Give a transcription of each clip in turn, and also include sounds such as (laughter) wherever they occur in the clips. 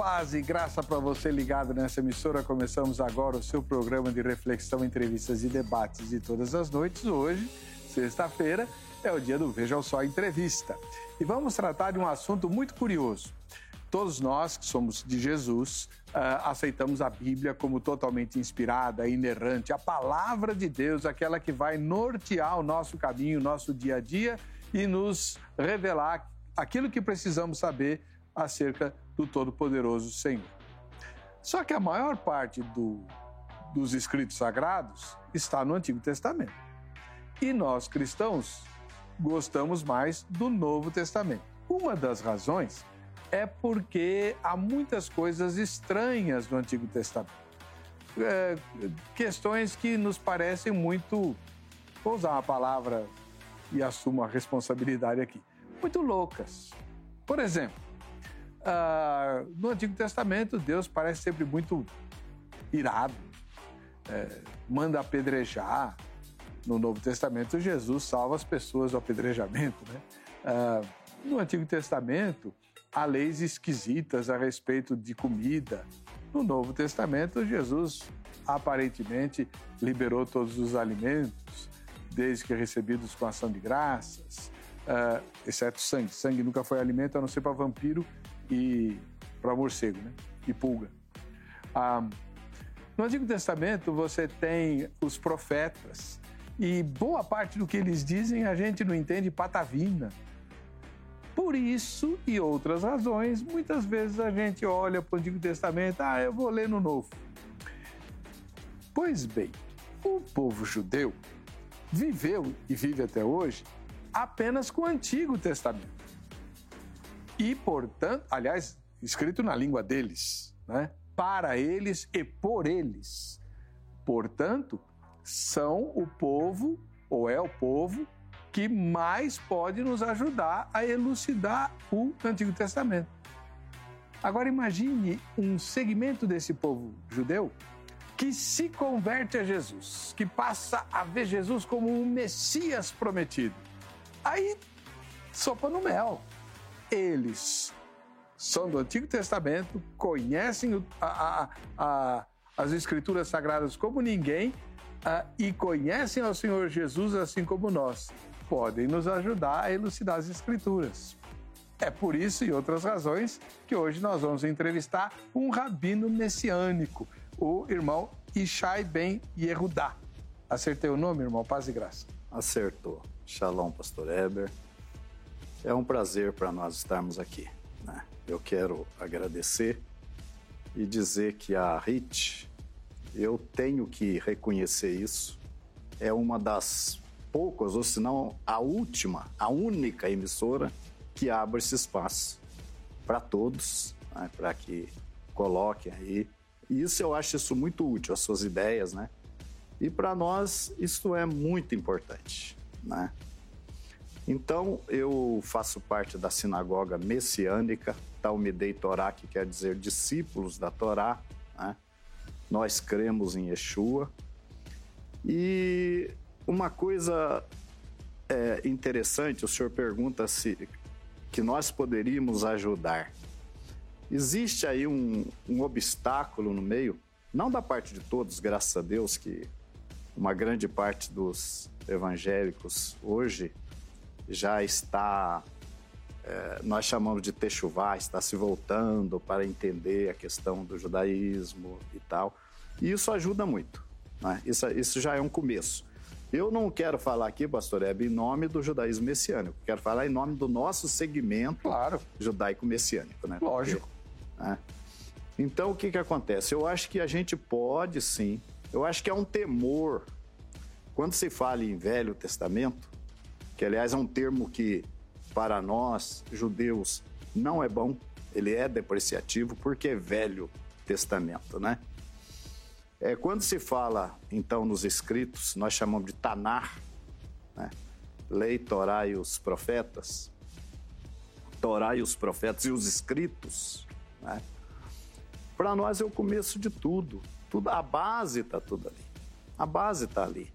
Paz e graça para você ligado nessa emissora. Começamos agora o seu programa de reflexão, entrevistas e debates de todas as noites. Hoje, sexta-feira, é o dia do Veja o Sol Entrevista. E vamos tratar de um assunto muito curioso. Todos nós que somos de Jesus uh, aceitamos a Bíblia como totalmente inspirada, inerrante, a palavra de Deus, aquela que vai nortear o nosso caminho, o nosso dia a dia e nos revelar aquilo que precisamos saber acerca do Todo-Poderoso Senhor. Só que a maior parte do, dos escritos sagrados está no Antigo Testamento. E nós cristãos gostamos mais do Novo Testamento. Uma das razões é porque há muitas coisas estranhas no Antigo Testamento. É, questões que nos parecem muito, vou usar uma palavra e assumo a responsabilidade aqui, muito loucas. Por exemplo, uh, no Antigo Testamento, Deus parece sempre muito irado, é, manda apedrejar. No Novo Testamento, Jesus salva as pessoas do apedrejamento. Né? Uh, no Antigo Testamento, há leis esquisitas a respeito de comida. No Novo Testamento, Jesus aparentemente liberou todos os alimentos, desde que recebidos com ação de graças, uh, exceto sangue. Sangue nunca foi alimento, a não ser para vampiro e para morcego, né? E pulga. Ah, no Antigo Testamento, você tem os profetas, e boa parte do que eles dizem a gente não entende patavina. Por isso e outras razões, muitas vezes a gente olha para o Antigo Testamento, ah, eu vou ler no Novo. Pois bem, o povo judeu viveu e vive até hoje apenas com o Antigo Testamento. E, portanto, aliás, escrito na língua deles, né? para eles e por eles. Portanto, são o povo, ou é o povo, que mais pode nos ajudar a elucidar o Antigo Testamento. Agora imagine um segmento desse povo judeu que se converte a Jesus, que passa a ver Jesus como um Messias prometido. Aí, sopa no mel. Eles são do Antigo Testamento, conhecem a, a, a, as Escrituras Sagradas como ninguém e conhecem ao Senhor Jesus assim como nós podem nos ajudar a elucidar as Escrituras. É por isso e outras razões que hoje nós vamos entrevistar um rabino messiânico, o irmão Ishai Ben Yehudá. Acertei o nome, irmão? Paz e graça. Acertou. Shalom, pastor Eber. É um prazer para nós estarmos aqui. Né? Eu quero agradecer e dizer que a RIT, eu tenho que reconhecer isso, é uma das poucas, ou se não a última, a única emissora que abre esse espaço para todos, né, para que coloquem aí. E isso eu acho isso muito útil, as suas ideias, né? E para nós isso é muito importante, né? Então eu faço parte da sinagoga messiânica Talmidei Torá, que quer dizer discípulos da Torá. Né? Nós cremos em Yeshua. E uma coisa é, interessante, o senhor pergunta se que nós poderíamos ajudar. Existe aí um, um obstáculo no meio, não da parte de todos, graças a Deus, que uma grande parte dos evangélicos hoje já está, é, nós chamamos de techuvá, está se voltando para entender a questão do judaísmo e tal. E isso ajuda muito. Né? Isso, isso já é um começo. Eu não quero falar aqui, pastor Hebe, em nome do judaísmo messiânico. Quero falar em nome do nosso segmento claro. judaico-messiânico. Né? Lógico. né? Então, o que, que acontece? Eu acho que a gente pode sim. Eu acho que é um temor. Quando se fala em Velho Testamento, que aliás é um termo que para nós judeus não é bom, ele é depreciativo porque é Velho Testamento, né? É, quando se fala, então, nos escritos, nós chamamos de Tanar, né? Lei, Torá e os profetas, Torá e os profetas e os escritos, né? Para nós é o começo de tudo. tudo a base está tudo ali. A base está ali.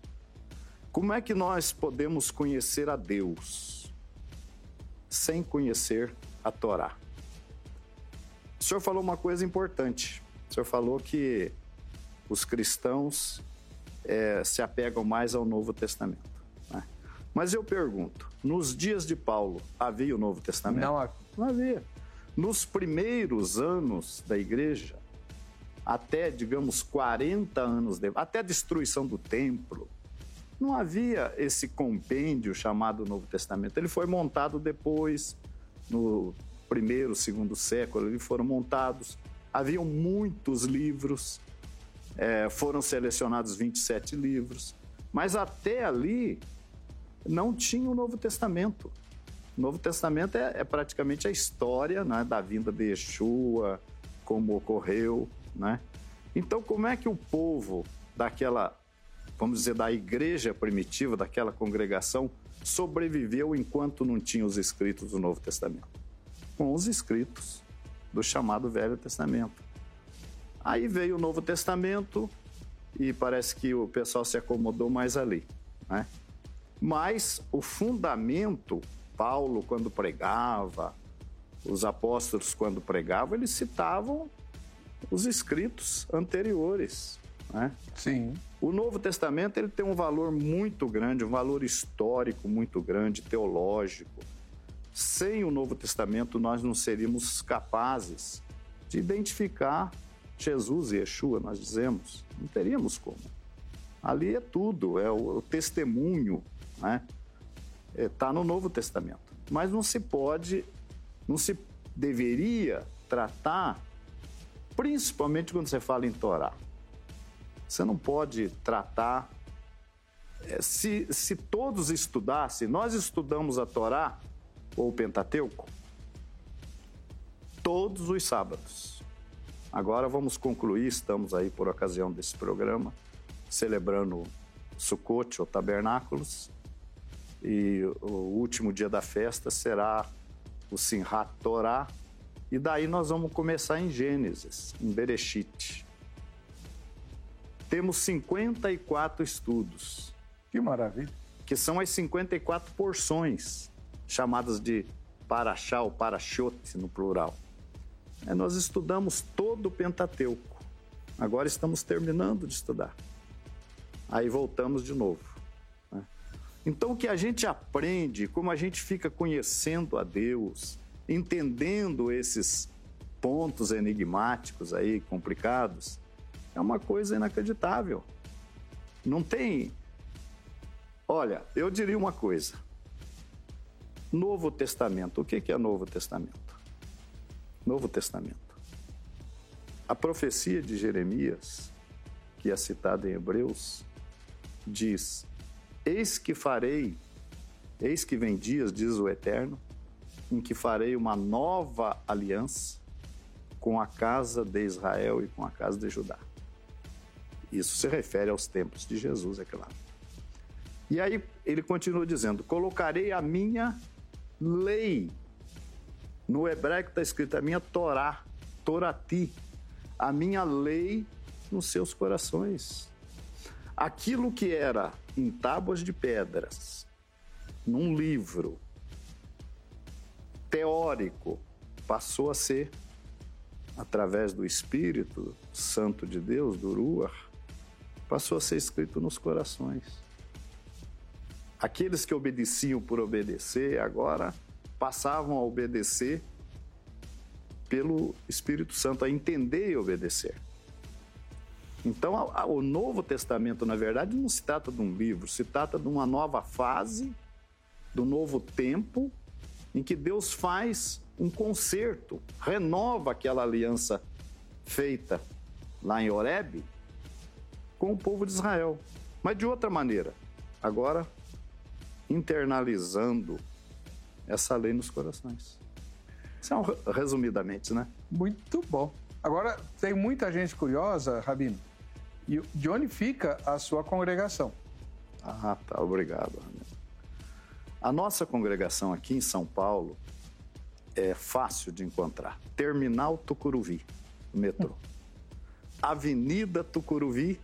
Como é que nós podemos conhecer a Deus sem conhecer a Torá? o senhor falou uma coisa importante. O senhor falou que os cristãos é, se apegam mais ao Novo Testamento. Né? Mas eu pergunto: nos dias de Paulo havia o Novo Testamento? Não, não havia. Nos primeiros anos da igreja, até, digamos, 40 anos, de, até a destruição do templo, não havia esse compêndio chamado Novo Testamento. Ele foi montado depois, no primeiro, segundo século, eles foram montados. Haviam muitos livros, é, foram selecionados 27 livros, mas até ali não tinha o Novo Testamento. O Novo Testamento é, é praticamente a história né, da vinda de Yeshua, como ocorreu, né? Então, como é que o povo daquela, vamos dizer, da igreja primitiva, daquela congregação, sobreviveu enquanto não tinha os escritos do Novo Testamento? Com os escritos do chamado Velho Testamento. Aí veio o Novo Testamento e parece que o pessoal se acomodou mais ali, né? Mas o fundamento, Paulo quando pregava, os apóstolos quando pregavam, eles citavam os escritos anteriores. Né? Sim. O Novo Testamento ele tem um valor muito grande, um valor histórico muito grande, teológico. Sem o Novo Testamento, nós não seríamos capazes de identificar Jesus e Yeshua, nós dizemos. Não teríamos como. Ali é tudo, é o, testemunho, né? Está é, tá no Novo Testamento. Mas não se pode, não se deveria tratar principalmente quando você fala em Torá. Você não pode tratar. É, se, se todos estudassem, nós estudamos a Torá ou o Pentateuco todos os sábados. Agora vamos concluir, estamos aí por ocasião desse programa, celebrando Sukkot ou Tabernáculos, e o último dia da festa será o Simhat Torá, e daí nós vamos começar em Gênesis, em Bereshit. Temos 54 estudos. Que maravilha. Que são as 54 porções, chamadas de Parashá ou Parashot no plural. É, nós estudamos todo o Pentateuco. Agora estamos terminando de estudar. Aí voltamos de novo. Né? Então, o que a gente aprende, como a gente fica conhecendo a Deus, entendendo esses pontos enigmáticos aí, complicados, é uma coisa inacreditável. Não tem. Olha, eu diria uma coisa. Novo Testamento. O que é Novo Testamento? Novo Testamento. A profecia de Jeremias, que é citada em Hebreus, diz: Eis que farei, eis que vem dias, diz o Eterno, em que farei uma nova aliança com a casa de Israel e com a casa de Judá. Isso se refere aos tempos de Jesus, é claro. E aí ele continua dizendo: Colocarei a minha lei. No hebraico está escrito a minha Torá, Torati, a minha lei nos seus corações. Aquilo que era em tábuas de pedras, num livro, teórico passou a ser, através do Espírito Santo de Deus, do Ruach, passou a ser escrito nos corações. Aqueles que obedeciam por obedecer, agora passavam a obedecer pelo Espírito Santo, a entender e obedecer. Então, a, a, o Novo Testamento, na verdade, não se trata de um livro, se trata de uma nova fase, do novo tempo em que Deus faz um conserto, renova aquela aliança feita lá em Horeb com o povo de Israel, mas de outra maneira. Agora, internalizando essa lei nos corações. Isso é um, resumidamente, né? Muito bom. Agora, tem muita gente curiosa, Rabino, e de onde fica a sua congregação? Ah, tá. Obrigado, a nossa congregação aqui em São Paulo é fácil de encontrar. Terminal Tucuruvi, metrô. (laughs) Avenida Tucuruvi,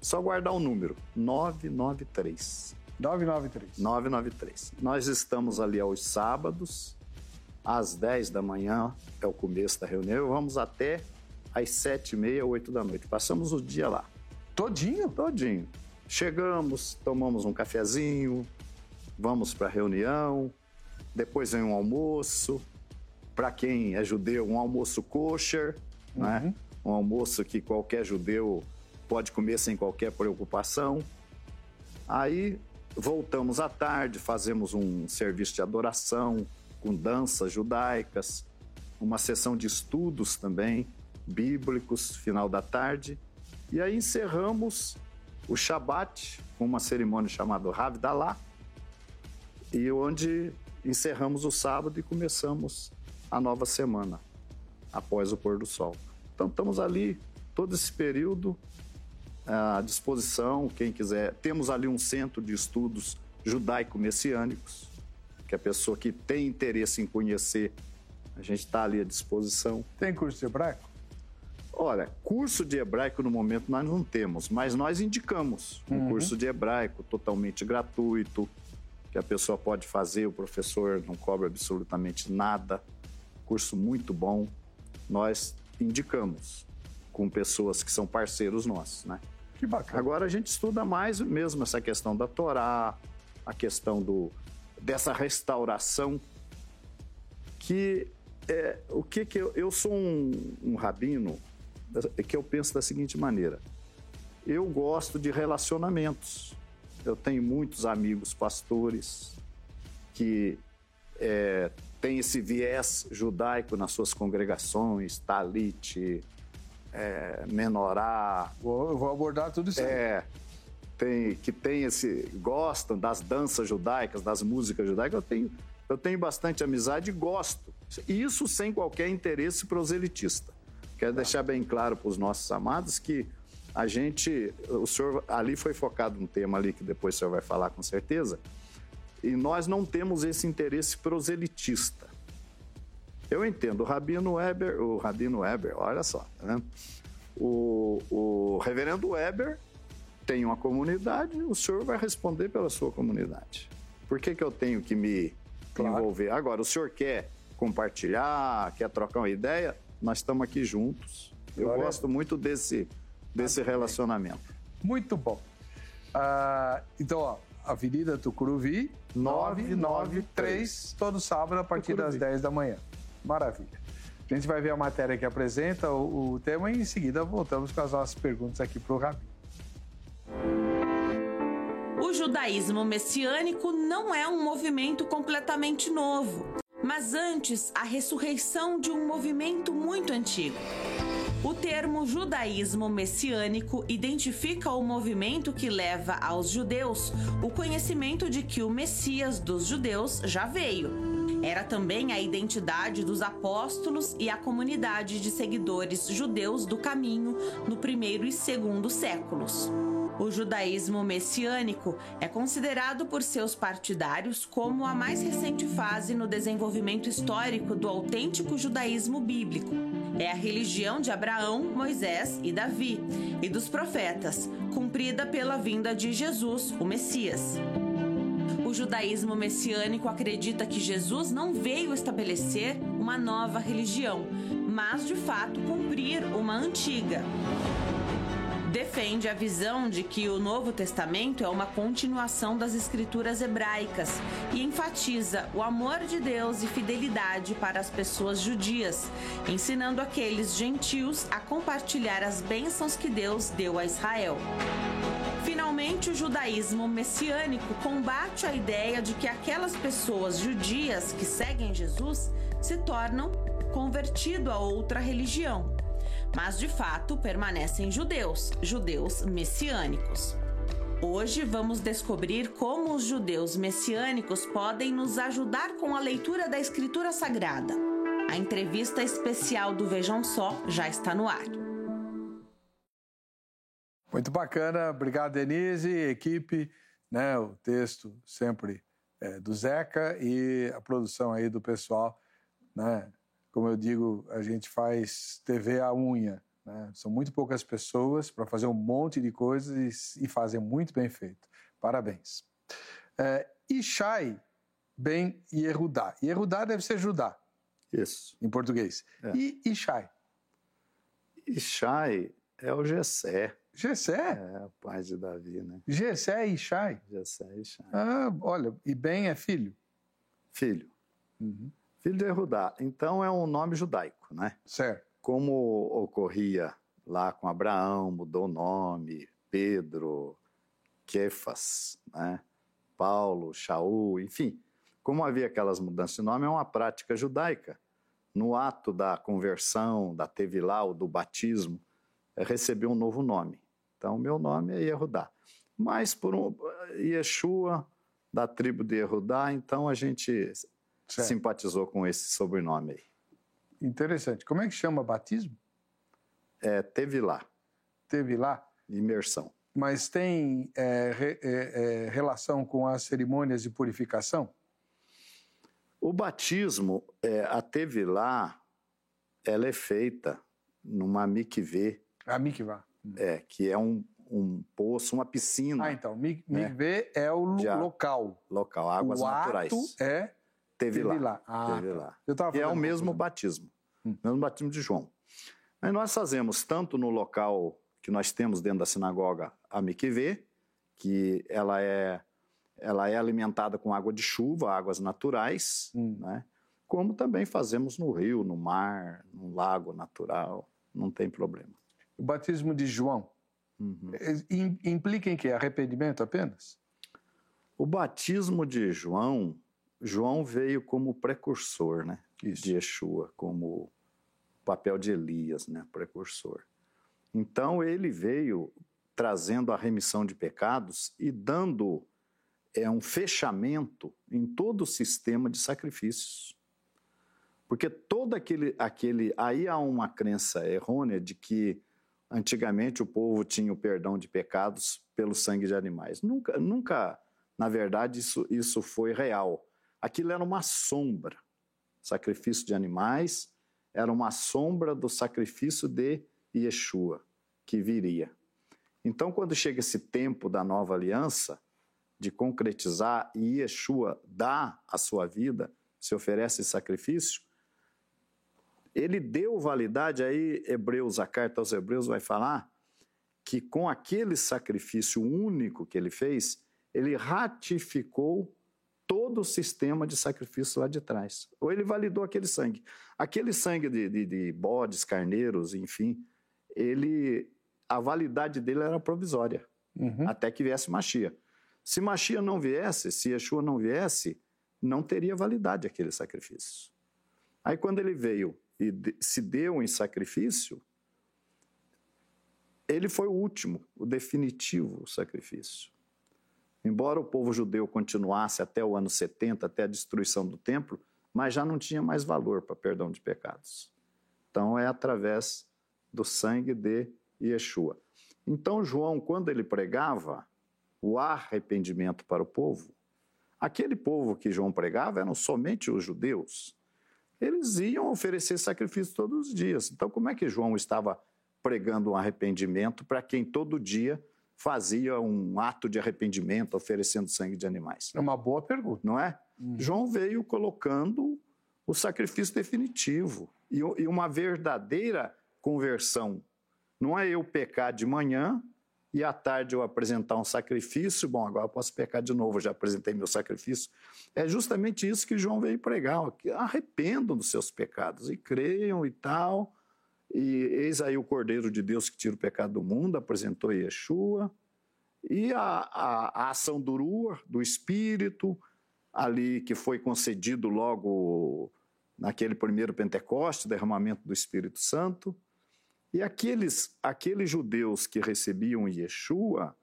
só guardar o número, 993. 993. 993. Nós estamos ali aos sábados, às 10 da manhã, é o começo da reunião, vamos até às 7 e meia, 8 da noite. Passamos o dia lá. Todinho? Todinho. Chegamos, tomamos um cafezinho, vamos para a reunião, depois vem um almoço. Para quem é judeu, um almoço kosher, né? uhum. né? um almoço que qualquer judeu pode comer sem qualquer preocupação. Aí voltamos à tarde, fazemos um serviço de adoração com danças judaicas, uma sessão de estudos também bíblicos, final da tarde. E aí encerramos o Shabat com uma cerimônia chamada Havdalah, e onde encerramos o sábado e começamos a nova semana após o pôr do sol. Então estamos ali todo esse período à disposição, quem quiser. Temos ali um centro de estudos judaico-messiânicos, que a pessoa que tem interesse em conhecer, a gente está ali à disposição. Tem curso de hebraico? Olha, curso de hebraico no momento nós não temos, mas nós indicamos um uhum. curso de hebraico totalmente gratuito, que a pessoa pode fazer, o professor não cobra absolutamente nada. Curso muito bom. Nós indicamos com pessoas que são parceiros nossos, né? Que bacana. Agora a gente estuda mais mesmo essa questão da Torá, a questão do, dessa restauração, que é o que que eu, eu sou um, um rabino que eu penso da seguinte maneira: eu gosto de relacionamentos. Eu tenho muitos amigos pastores que é, têm esse viés judaico nas suas congregações, talite, é, menorá. Vou, vou abordar tudo isso. É, tem, que tem esse gostam das danças judaicas, das músicas judaicas. Eu tenho, eu tenho bastante amizade e gosto. Isso sem qualquer interesse proselitista. Quero deixar bem claro para os nossos amados que a gente, o senhor ali foi focado um tema ali que depois o senhor vai falar com certeza, e nós não temos esse interesse proselitista. Eu entendo, o Rabino Weber, o Rabino Weber, olha só, né? o, o reverendo Weber tem uma comunidade, o senhor vai responder pela sua comunidade. Por que, que eu tenho que me claro. envolver? Agora, o senhor quer compartilhar, quer trocar uma ideia? Nós estamos aqui juntos. Eu Glória. gosto muito desse, desse relacionamento. Muito bom. Uh, então, ó, Avenida Tucuruvi, 993, todo sábado a partir Tucuruvi. das 10 da manhã. Maravilha. A gente vai ver a matéria que apresenta o, o tema e em seguida voltamos com as nossas perguntas aqui para o Rabi. O judaísmo messiânico não é um movimento completamente novo, mas antes a ressurreição de um movimento muito antigo. O termo judaísmo messiânico identifica o movimento que leva aos judeus o conhecimento de que o Messias dos judeus já veio era também a identidade dos apóstolos e a comunidade de seguidores judeus do caminho no primeiro e segundo séculos. O judaísmo messiânico é considerado por seus partidários como a mais recente fase no desenvolvimento histórico do autêntico judaísmo bíblico. É a religião de Abraão, Moisés e Davi e dos profetas, cumprida pela vinda de Jesus, o Messias. O judaísmo messiânico acredita que Jesus não veio estabelecer uma nova religião, mas de fato cumprir uma antiga. Defende a visão de que o Novo Testamento é uma continuação das escrituras hebraicas e enfatiza o amor de Deus e fidelidade para as pessoas judias, ensinando aqueles gentios a compartilhar as bênçãos que Deus deu a Israel. Finalmente, o judaísmo messiânico combate a ideia de que aquelas pessoas judias que seguem Jesus se tornam convertido a outra religião, mas de fato permanecem judeus, judeus messiânicos. Hoje vamos descobrir como os judeus messiânicos podem nos ajudar com a leitura da Escritura Sagrada. A entrevista especial do Vejam Só já está no ar. Muito bacana, obrigado Denise, equipe, né, o texto sempre é, do Zeca e a produção aí do pessoal, né, como eu digo, a gente faz TV à unha, né, são muito poucas pessoas para fazer um monte de coisas e, e fazer muito bem feito, parabéns. É, Ishai ben Yehudá, Yehudá deve ser Judá, Isso. Em português. É. E Ishai? Ishai é o Gessé. Gessé? É, o pai de Davi, né? Gessé e Ishai? Gessé e Ishai. Ah, olha, e Ben é filho? Filho. Uhum. Filho de Erudá. Então é um nome judaico, né? Certo. Como ocorria lá com Abraão, mudou o nome, Pedro, Kefas, né? Paulo, Shaul, enfim. Como havia aquelas mudanças de nome, é uma prática judaica. No ato da conversão, da Tevilá, ou do batismo, é receber um novo nome. Então, meu nome é Yehudá. Mas por um Yeshua, da tribo de Yehudá, então a gente certo. simpatizou com esse sobrenome aí. Interessante. Como é que chama batismo? É Tevilá. Tevilá? Imersão. Mas tem é, re, é, é, relação com as cerimônias de purificação? O batismo, é, a Tevilá, ela é feita numa mikvê. A mikvá. É, que é um, um poço, uma piscina. Ah, então, mikvê né? é o De local. Local, águas o naturais. Ato é Tevilá. Tevilá. Ah, Tevilá. Tá. E é o mesmo batismo, hum. mesmo batismo de João. Mas nós fazemos tanto no local que nós temos dentro da sinagoga a mikvê, que ela é ela é alimentada com água de chuva, águas naturais, hum. né? como também fazemos no rio, no mar, no lago natural, não tem problema. O batismo de João uhum. implica em que? Arrependimento apenas? O batismo de João, João veio como precursor né? Isso. de Yeshua, como papel de Elias, né? precursor. Então ele veio trazendo a remissão de pecados e dando é um fechamento em todo o sistema de sacrifícios. Porque todo aquele, aquele. Aí há uma crença errônea de que antigamente o povo tinha o perdão de pecados pelo sangue de animais. Nunca, nunca na verdade, isso, isso foi real. Aquilo era uma sombra. sacrifício de animais era uma sombra do sacrifício de Yeshua, que viria. Então, quando chega esse tempo da nova aliança, de concretizar e Yeshua dá a sua vida, se oferece sacrifício, ele deu validade, aí Hebreus, a carta aos Hebreus vai falar que com aquele sacrifício único que ele fez, ele ratificou todo o sistema de sacrifício lá de trás. Ou ele validou aquele sangue. Aquele sangue de, de, de bodes, carneiros, enfim, ele a validade dele era provisória, uhum. até que viesse Machia. Se Machia não viesse, se Yeshua não viesse, não teria validade aquele sacrifício. Aí quando ele veio e se deu em sacrifício, ele foi o último, o definitivo sacrifício. Embora o povo judeu continuasse até o ano 70, até a destruição do templo, mas já não tinha mais valor para perdão de pecados. Então é através do sangue de Yeshua. Então João, quando ele pregava, o arrependimento para o povo, aquele povo que João pregava eram somente os judeus. Eles iam oferecer sacrifício todos os dias. Então, como é que João estava pregando um arrependimento para quem todo dia fazia um ato de arrependimento oferecendo sangue de animais? É uma boa pergunta. Não é? Hum. João veio colocando o sacrifício definitivo e uma verdadeira conversão. Não é eu pecar de manhã e à tarde eu apresentar um sacrifício, bom, agora posso pecar de novo, já apresentei meu sacrifício. É justamente isso que João veio pregar, que arrependam dos seus pecados e creiam e tal. E eis aí o Cordeiro de Deus que tira o pecado do mundo, apresentou Yeshua. E a, a, a ação do Ruach, do Espírito, ali que foi concedido logo naquele primeiro Pentecoste, derramamento do Espírito Santo. E aqueles, aqueles judeus que recebiam Yeshua,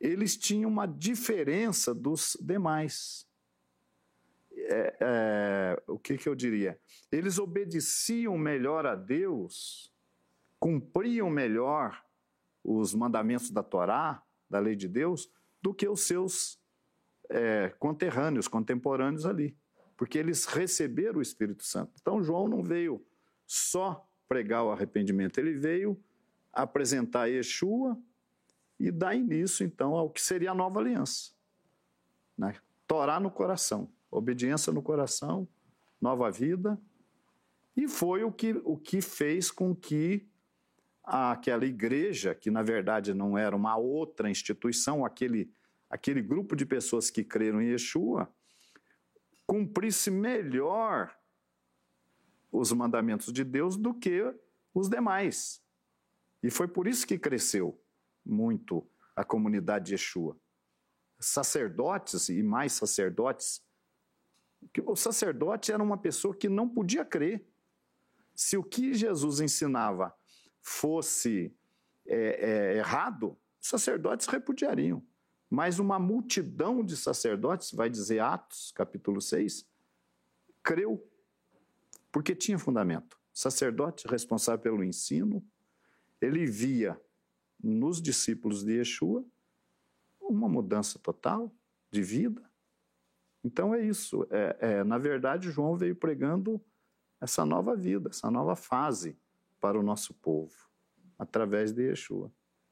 eles tinham uma diferença dos demais. É, é, o que, que eu diria? Eles obedeciam melhor a Deus, cumpriam melhor os mandamentos da Torá, da lei de Deus, do que os seus é, conterrâneos, contemporâneos ali, porque eles receberam o Espírito Santo. Então, João não veio só pregar o arrependimento. Ele veio apresentar Yeshua e dar início, então, ao que seria a nova aliança. Né? Torá no coração, obediência no coração, nova vida E foi o que, o que fez com que aquela igreja, que na verdade não era uma outra instituição, aquele, aquele grupo de pessoas que creram em Yeshua, cumprisse melhor os mandamentos de Deus do que os demais. E foi por isso que cresceu muito a comunidade de Yeshua. Sacerdotes e mais sacerdotes. O sacerdote era uma pessoa que não podia crer. Se o que Jesus ensinava fosse é, é, errado, sacerdotes repudiariam. Mas uma multidão de sacerdotes, vai dizer Atos, capítulo 6, creu, porque tinha fundamento. Sacerdote responsável pelo ensino, ele via nos discípulos de Yeshua uma mudança total de vida. Então é isso. É, é, na verdade, João veio pregando essa nova vida, essa nova fase para o nosso povo, através de Yeshua,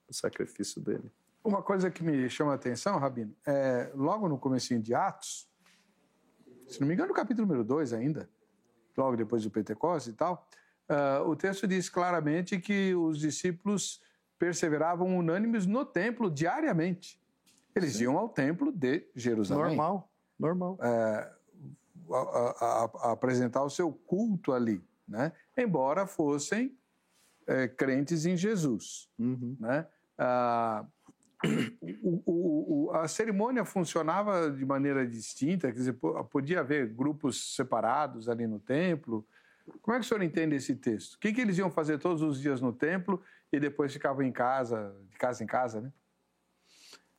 o sacrifício dele. Uma coisa que me chama a atenção, Rabino, é logo no comecinho de Atos, se não me engano, no capítulo número 2 ainda, logo depois do Pentecostes e tal, uh, o texto diz claramente que os discípulos perseveravam unânimes no templo diariamente. Eles Sim. iam ao templo de Jerusalém. Normal, normal. É, a, a, a apresentar o seu culto ali, né? embora fossem é, crentes em Jesus. Uhum. Né? O, o, a cerimônia funcionava de maneira distinta, quer dizer, podia haver grupos separados ali no templo. Como é que o senhor entende esse texto? O que, que eles iam fazer todos os dias no templo e depois ficavam em casa, de casa em casa, né?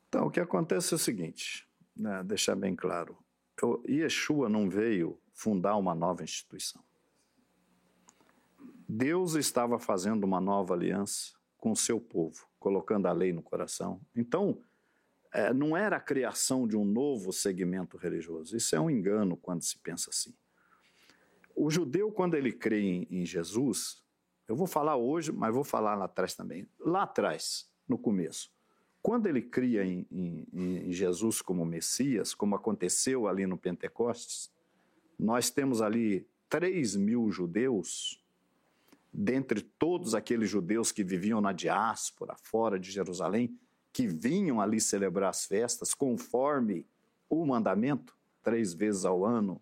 Então, o que acontece é o seguinte, né, deixar bem claro. O Yeshua não veio fundar uma nova instituição. Deus estava fazendo uma nova aliança com o seu povo, colocando a lei no coração. Então, é, não era a criação de um novo segmento religioso. Isso é um engano quando se pensa assim. O judeu, quando ele crê em, em Jesus, eu vou falar hoje, mas vou falar lá atrás também. Lá atrás, no começo, quando ele cria em, em, em, Jesus como Messias, como aconteceu ali no Pentecostes, nós temos ali 3 mil judeus dentre todos aqueles judeus que viviam na diáspora, fora de Jerusalém, que vinham ali celebrar as festas conforme o mandamento, três vezes ao ano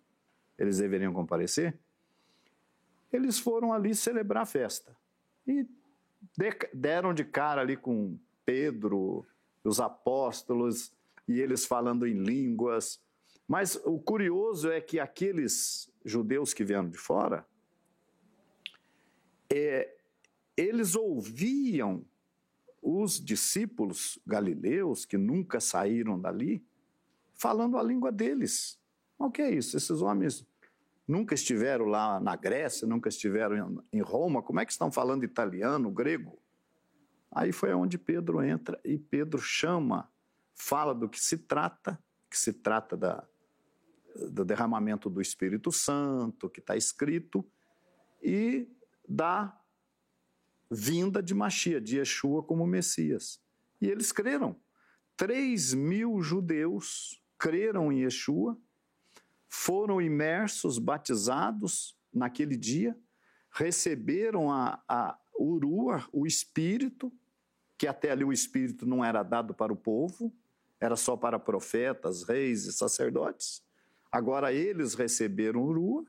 eles deveriam comparecer, eles foram ali celebrar a festa. E deram de cara ali com Pedro, os apóstolos, e eles falando em línguas. Mas o curioso é que aqueles judeus que vieram de fora, é, eles ouviam os discípulos galileus, que nunca saíram dali, falando a língua deles. O que é isso? Esses homens nunca estiveram lá na Grécia, nunca estiveram em Roma, como é que estão falando italiano, grego? Aí foi onde Pedro entra e Pedro chama, fala do que se trata, que se trata da, do derramamento do Espírito Santo, que está escrito, e da vinda de Machia, de Yeshua como Messias. E eles creram. Três mil judeus creram em Yeshua, foram imersos, batizados naquele dia, receberam a, a Urua, o Espírito, que até ali o Espírito não era dado para o povo, era só para profetas, reis e sacerdotes. Agora eles receberam Urua.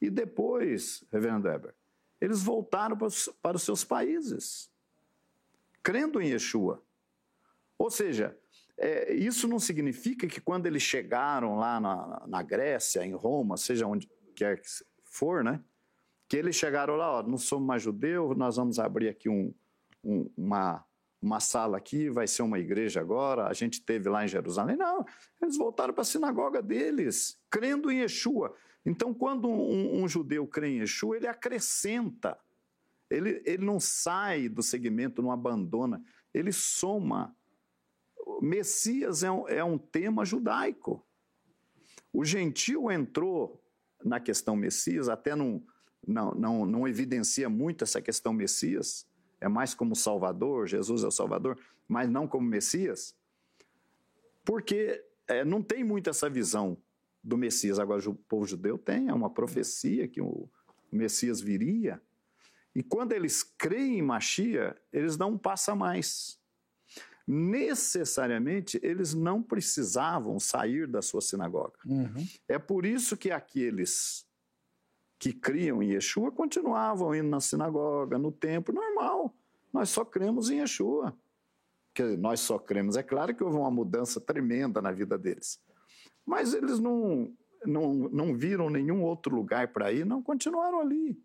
E depois, Reverendo Weber, eles voltaram para os seus países, crendo em Yeshua. Ou seja, é, isso não significa que quando eles chegaram lá na, na, Grécia, em Roma, seja onde quer que for, né? Que eles chegaram lá, ó, não somos mais judeus, nós vamos abrir aqui um, um, uma, uma sala aqui, vai ser uma igreja agora, a gente teve lá em Jerusalém. Não, eles voltaram para a sinagoga deles, crendo em Yeshua. Então, quando um, um, judeu crê em Yeshua, ele acrescenta, ele, ele não sai do segmento, não abandona, ele soma. Messias é um, é um tema judaico. O gentil entrou na questão Messias, até não, não, não, não evidencia muito essa questão Messias, é mais como Salvador, Jesus é o Salvador, mas não como Messias, porque é, não tem muito essa visão do Messias. Agora, o povo judeu tem, é uma profecia que o, Messias viria, e quando eles creem em Machia, eles dão passo a mais. Necessariamente, eles não precisavam sair da sua sinagoga. Uhum. É por isso que aqueles que criam em Yeshua continuavam indo na sinagoga, no templo, normal. Nós só cremos em Yeshua. Que nós só cremos. É claro que houve uma mudança tremenda na vida deles. Mas eles não, não, não viram nenhum outro lugar para ir, não continuaram ali.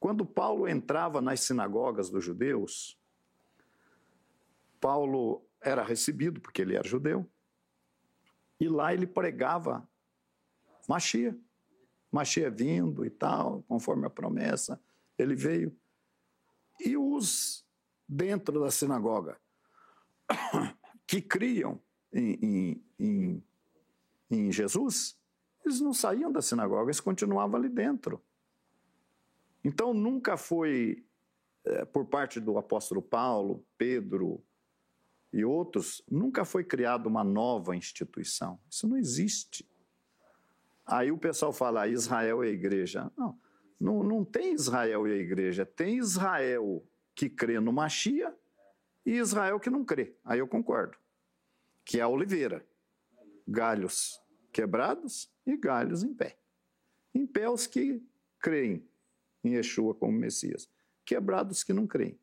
Quando Paulo entrava nas sinagogas dos judeus, Paulo era recebido, porque ele era judeu, e lá ele pregava Machia. Machia vindo e tal, conforme a promessa, ele veio. E os dentro da sinagoga (coughs) que criam em, em, em, em Jesus, eles não saíam da sinagoga, eles continuavam ali dentro. Então nunca foi, é, por parte do apóstolo Paulo, Pedro e outros, nunca foi criada uma nova instituição. Isso não existe. Aí o pessoal fala, ah, Israel é a igreja. Não, não, não tem Israel e a igreja. Tem Israel que crê no Machia e Israel que não crê. Aí eu concordo. Que é a oliveira. Galhos quebrados e galhos em pé. Em pé os que creem em Yeshua como Messias. Quebrados que não creem.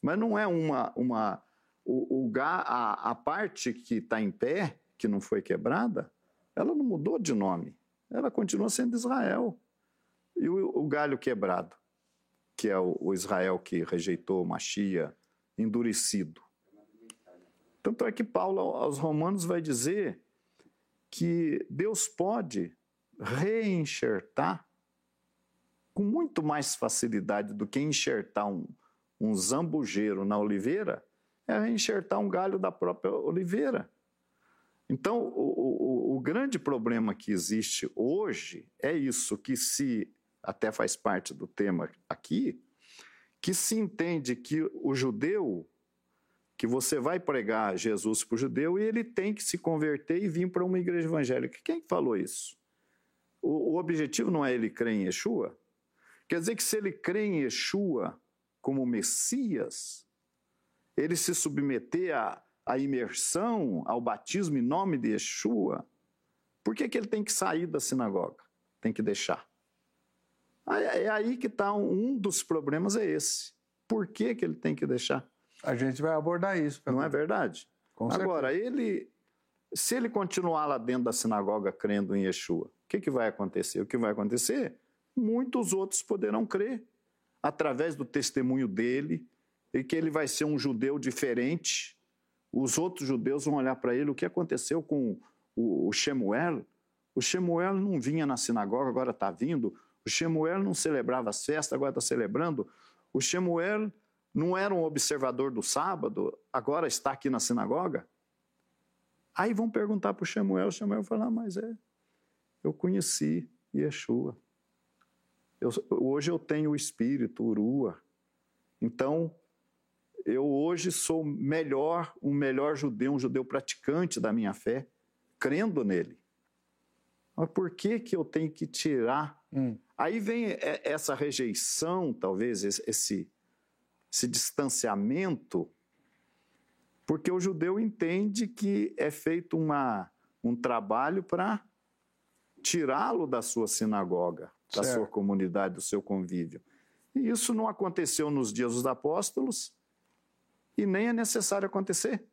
Mas não é uma. uma o, o a, a parte que está em pé, que não foi quebrada, ela não mudou de nome. Ela continua sendo Israel. E o, o galho quebrado, que é o, o Israel que rejeitou Machia, endurecido. Tanto é que Paulo aos Romanos vai dizer que Deus pode reenxertar com muito mais facilidade do que enxertar um, um zambujeiro na oliveira, é enxertar um galho da própria oliveira. Então, o, o, o, grande problema que existe hoje é isso, que se, até faz parte do tema aqui, que se entende que o judeu, que você vai pregar Jesus para o judeu e ele tem que se converter e vir para uma igreja evangélica. Quem falou isso? O, o objetivo não é ele crer em Yeshua? Quer dizer que se ele crê em Yeshua como Messias, ele se submeter à, à imersão, ao batismo em nome de Yeshua, por que, que ele tem que sair da sinagoga? Tem que deixar. É aí que está um dos problemas é esse. Por que, que ele tem que deixar? A gente vai abordar isso. Não é verdade? Com Agora, ele, se ele continuar lá dentro da sinagoga crendo em Yeshua, o que, que vai acontecer? O que vai acontecer muitos outros poderão crer através do testemunho dele e que ele vai ser um judeu diferente. Os outros judeus vão olhar para ele. O que aconteceu com o, Shemuel? O Shemuel não vinha na sinagoga, agora está vindo. O Shemuel não celebrava as festas, agora está celebrando. O Shemuel não era um observador do sábado, agora está aqui na sinagoga. Aí vão perguntar para o Shemuel, o Shemuel vai falar, mas é, eu conheci Yeshua. Eu, hoje eu tenho o espírito, Urua. Então, eu hoje sou melhor, um melhor judeu, um judeu praticante da minha fé, crendo nele. Mas por que, que eu tenho que tirar? Hum. Aí vem essa rejeição, talvez, esse, esse distanciamento, porque o judeu entende que é feito uma, um trabalho para tirá-lo da sua sinagoga da certo. sua comunidade, do seu convívio. E isso não aconteceu nos dias dos apóstolos e nem é necessário acontecer.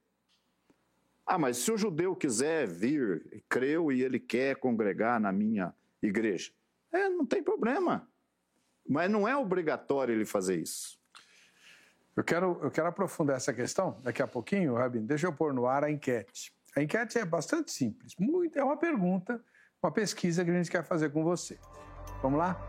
Ah, mas se o judeu quiser vir, creu e ele quer congregar na minha igreja, é, não tem problema. Mas não é obrigatório ele fazer isso. Eu quero, eu quero aprofundar essa questão daqui a pouquinho, Rabino. Deixa eu pôr no ar a enquete. A enquete é bastante simples. Muito, é uma pergunta, uma pesquisa que a gente quer fazer com você. Vamos lá?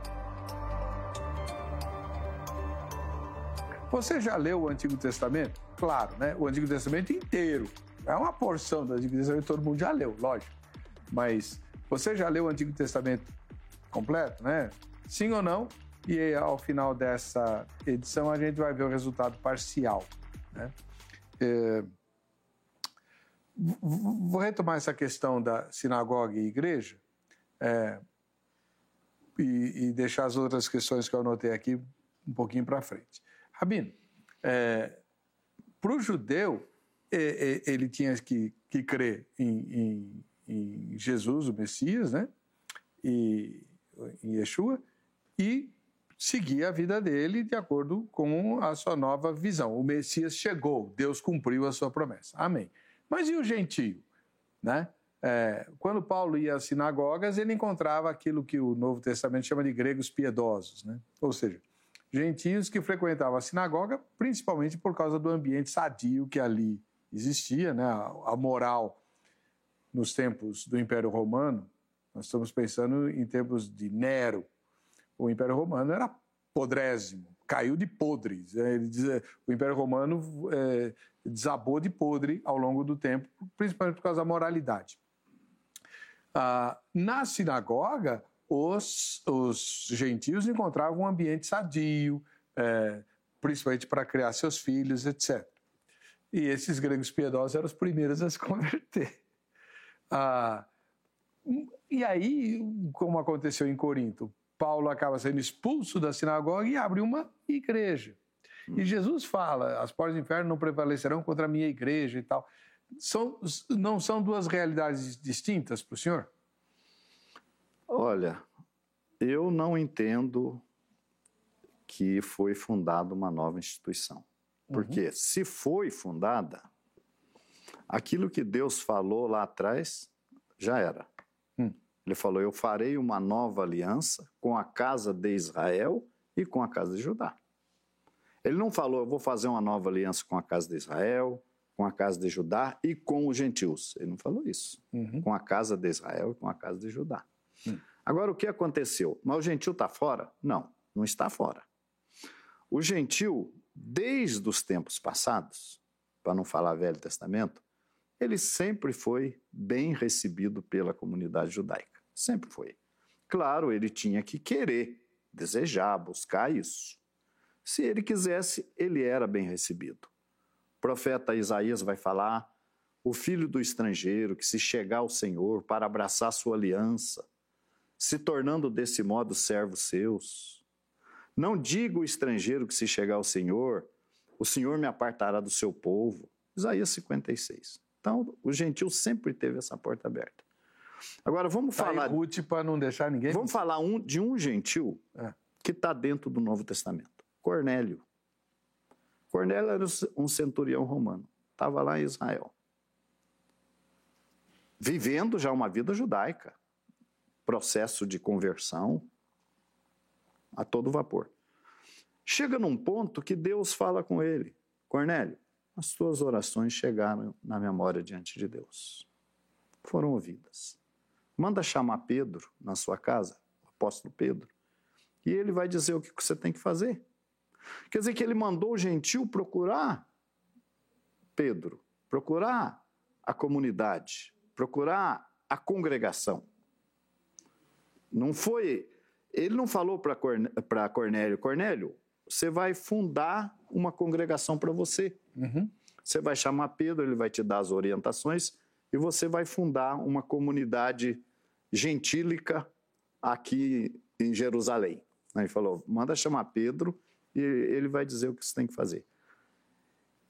Você já leu o Antigo Testamento? Claro, né? O Antigo Testamento inteiro. É uma porção do Antigo Testamento, todo mundo já leu, lógico. Mas você já leu o Antigo Testamento completo, né? Sim ou não? E ao final dessa edição a gente vai ver o resultado parcial. Né? É... Vou retomar essa questão da sinagoga e igreja. É e, e, deixar as outras questões que eu anotei aqui um pouquinho para frente. Rabino, é, para o judeu, ele tinha que, que crer em, em, em, Jesus, o Messias, né? E em Yeshua, e seguir a vida dele de acordo com a sua nova visão. O Messias chegou, Deus cumpriu a sua promessa. Amém. Mas e o gentio? Né? É, quando Paulo ia às sinagogas, ele encontrava aquilo que o Novo Testamento chama de gregos piedosos, né? ou seja, gentios que frequentavam a sinagoga principalmente por causa do ambiente sadio que ali existia, né? a moral nos tempos do Império Romano. Nós estamos pensando em tempos de Nero. O Império Romano era podrésimo, caiu de podres. Né? Ele diz, o Império Romano é, desabou de podre ao longo do tempo, principalmente por causa da moralidade. Ah, na sinagoga, os, os gentios encontravam um ambiente sadio, é, principalmente para criar seus filhos, etc. E esses gregos piedosos eram os primeiros a se converter. Ah, e aí, como aconteceu em Corinto, Paulo acaba sendo expulso da sinagoga e abre uma igreja. E Jesus fala: as portas do inferno não prevalecerão contra a minha igreja e tal. São, não são duas realidades distintas para o senhor? Olha, eu não entendo que foi fundada uma nova instituição. Porque uhum. se foi fundada, aquilo que Deus falou lá atrás já era. Ele falou: Eu farei uma nova aliança com a casa de Israel e com a casa de Judá. Ele não falou: Eu vou fazer uma nova aliança com a casa de Israel, com a casa de Judá e com os gentios. Ele não falou isso. Uhum. Com a casa de Israel e com a casa de Judá. Uhum. Agora, o que aconteceu? Mas o gentil está fora? Não, não está fora. O gentil, desde os tempos passados, para não falar Velho Testamento, ele sempre foi bem recebido pela comunidade judaica. Sempre foi. Claro, ele tinha que querer, desejar, buscar isso. Se ele quisesse, ele era bem recebido profeta Isaías vai falar: o filho do estrangeiro que se chegar ao Senhor para abraçar sua aliança, se tornando desse modo servos seus. Não diga o estrangeiro que se chegar ao Senhor, o Senhor me apartará do seu povo. Isaías 56. Então, o gentil sempre teve essa porta aberta. Agora vamos tá falar. Ruth para não deixar ninguém. Vamos falar um, de um gentil é. que está dentro do Novo Testamento. Cornélio. Cornélio era um centurião romano, estava lá em Israel. Vivendo já uma vida judaica, processo de conversão a todo vapor. Chega num ponto que Deus fala com ele: Cornélio, as tuas orações chegaram na memória diante de Deus. Foram ouvidas. Manda chamar Pedro na sua casa, o apóstolo Pedro, e ele vai dizer o que você tem que fazer. Quer dizer que ele mandou o gentil procurar Pedro, procurar a comunidade, procurar a congregação. Não foi. Ele não falou para Cornélio: Cornélio, você vai fundar uma congregação para você. Uhum. Você vai chamar Pedro, ele vai te dar as orientações e você vai fundar uma comunidade gentílica aqui em Jerusalém. Aí ele falou: manda chamar Pedro e ele vai dizer o que você tem que fazer.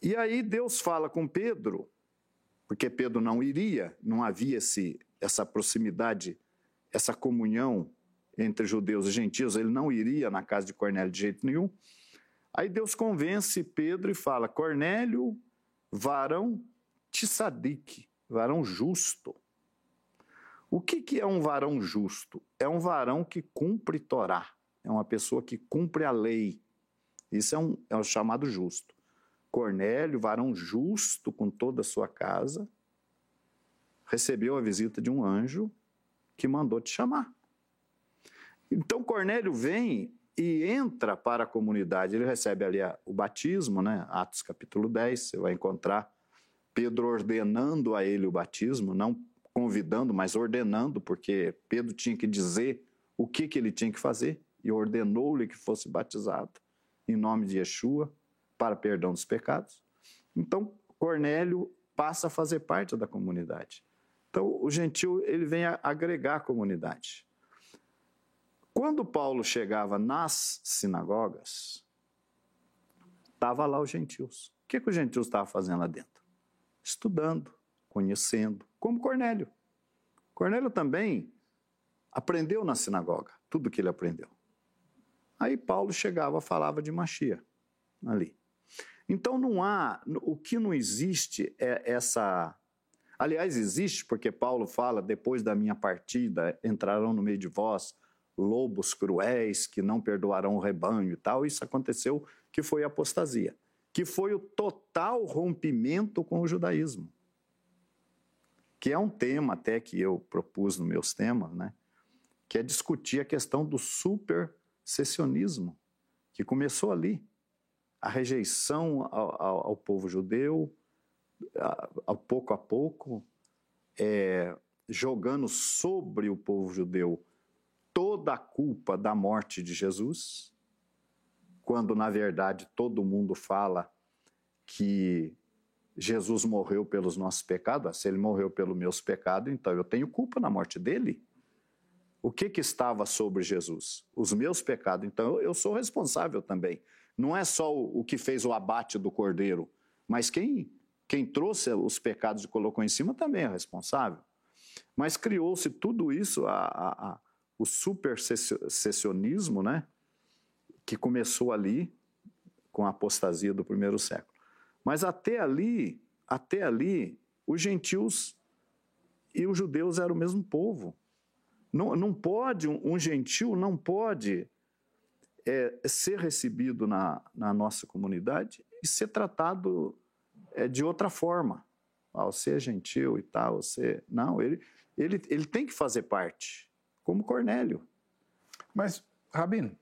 E aí Deus fala com Pedro, porque Pedro não iria, não havia esse, essa proximidade, essa comunhão entre judeus e gentios, ele não iria na casa de Cornélio de jeito nenhum. Aí Deus convence Pedro e fala: Cornélio, varão tisadique, varão justo. O que, que é um varão justo? É um varão que cumpre Torá, é uma pessoa que cumpre a lei, isso é, um, é o chamado justo. Cornélio, varão justo com toda a sua casa, recebeu a visita de um anjo que mandou te chamar. Então Cornélio vem e entra para a comunidade. Ele recebe ali o batismo, né? Atos capítulo 10, você vai encontrar Pedro ordenando a ele o batismo, não convidando, mas ordenando, porque Pedro tinha que dizer o que, que ele tinha que fazer e ordenou-lhe que fosse batizado em nome de Yeshua para perdão dos pecados. Então, Cornélio passa a fazer parte da comunidade. Então, o gentil ele vem a agregar a comunidade. Quando Paulo chegava nas sinagogas, estava lá os gentios. O que, que os gentios estavam fazendo lá dentro? Estudando, conhecendo, como Cornélio. Cornélio também aprendeu na sinagoga, tudo que ele aprendeu. Aí Paulo chegava, falava de Machia ali. Então não há, o que não existe é essa. Aliás, existe porque Paulo fala: depois da minha partida entrarão no meio de vós lobos cruéis que não perdoarão o rebanho e tal. Isso aconteceu, que foi a apostasia, que foi o total rompimento com o judaísmo. Que é um tema até que eu propus nos meus temas, né? Que é discutir a questão do supersessionismo, que começou ali. A rejeição ao, ao, ao povo judeu, a, a pouco a pouco, é, jogando sobre o povo judeu toda a culpa da morte de Jesus, quando na verdade todo mundo fala que Jesus morreu pelos nossos pecados, se ele morreu pelos meus pecados, então eu tenho culpa na morte dele. O que que estava sobre Jesus? Os meus pecados. Então eu sou responsável também. Não é só o que fez o abate do cordeiro, mas quem quem trouxe os pecados e colocou em cima também é responsável. Mas criou-se tudo isso a, a o supersessionismo, né, que começou ali com a apostasia do primeiro século. Mas até ali, até ali, os gentios e os judeus eram o mesmo povo. Não, não pode, um, um gentil não pode é, ser recebido na, na nossa comunidade e ser tratado é, de outra forma. Ah, você é gentil e tal, você. Não, ele, ele, ele tem que fazer parte como Cornélio. Mas, Rabino,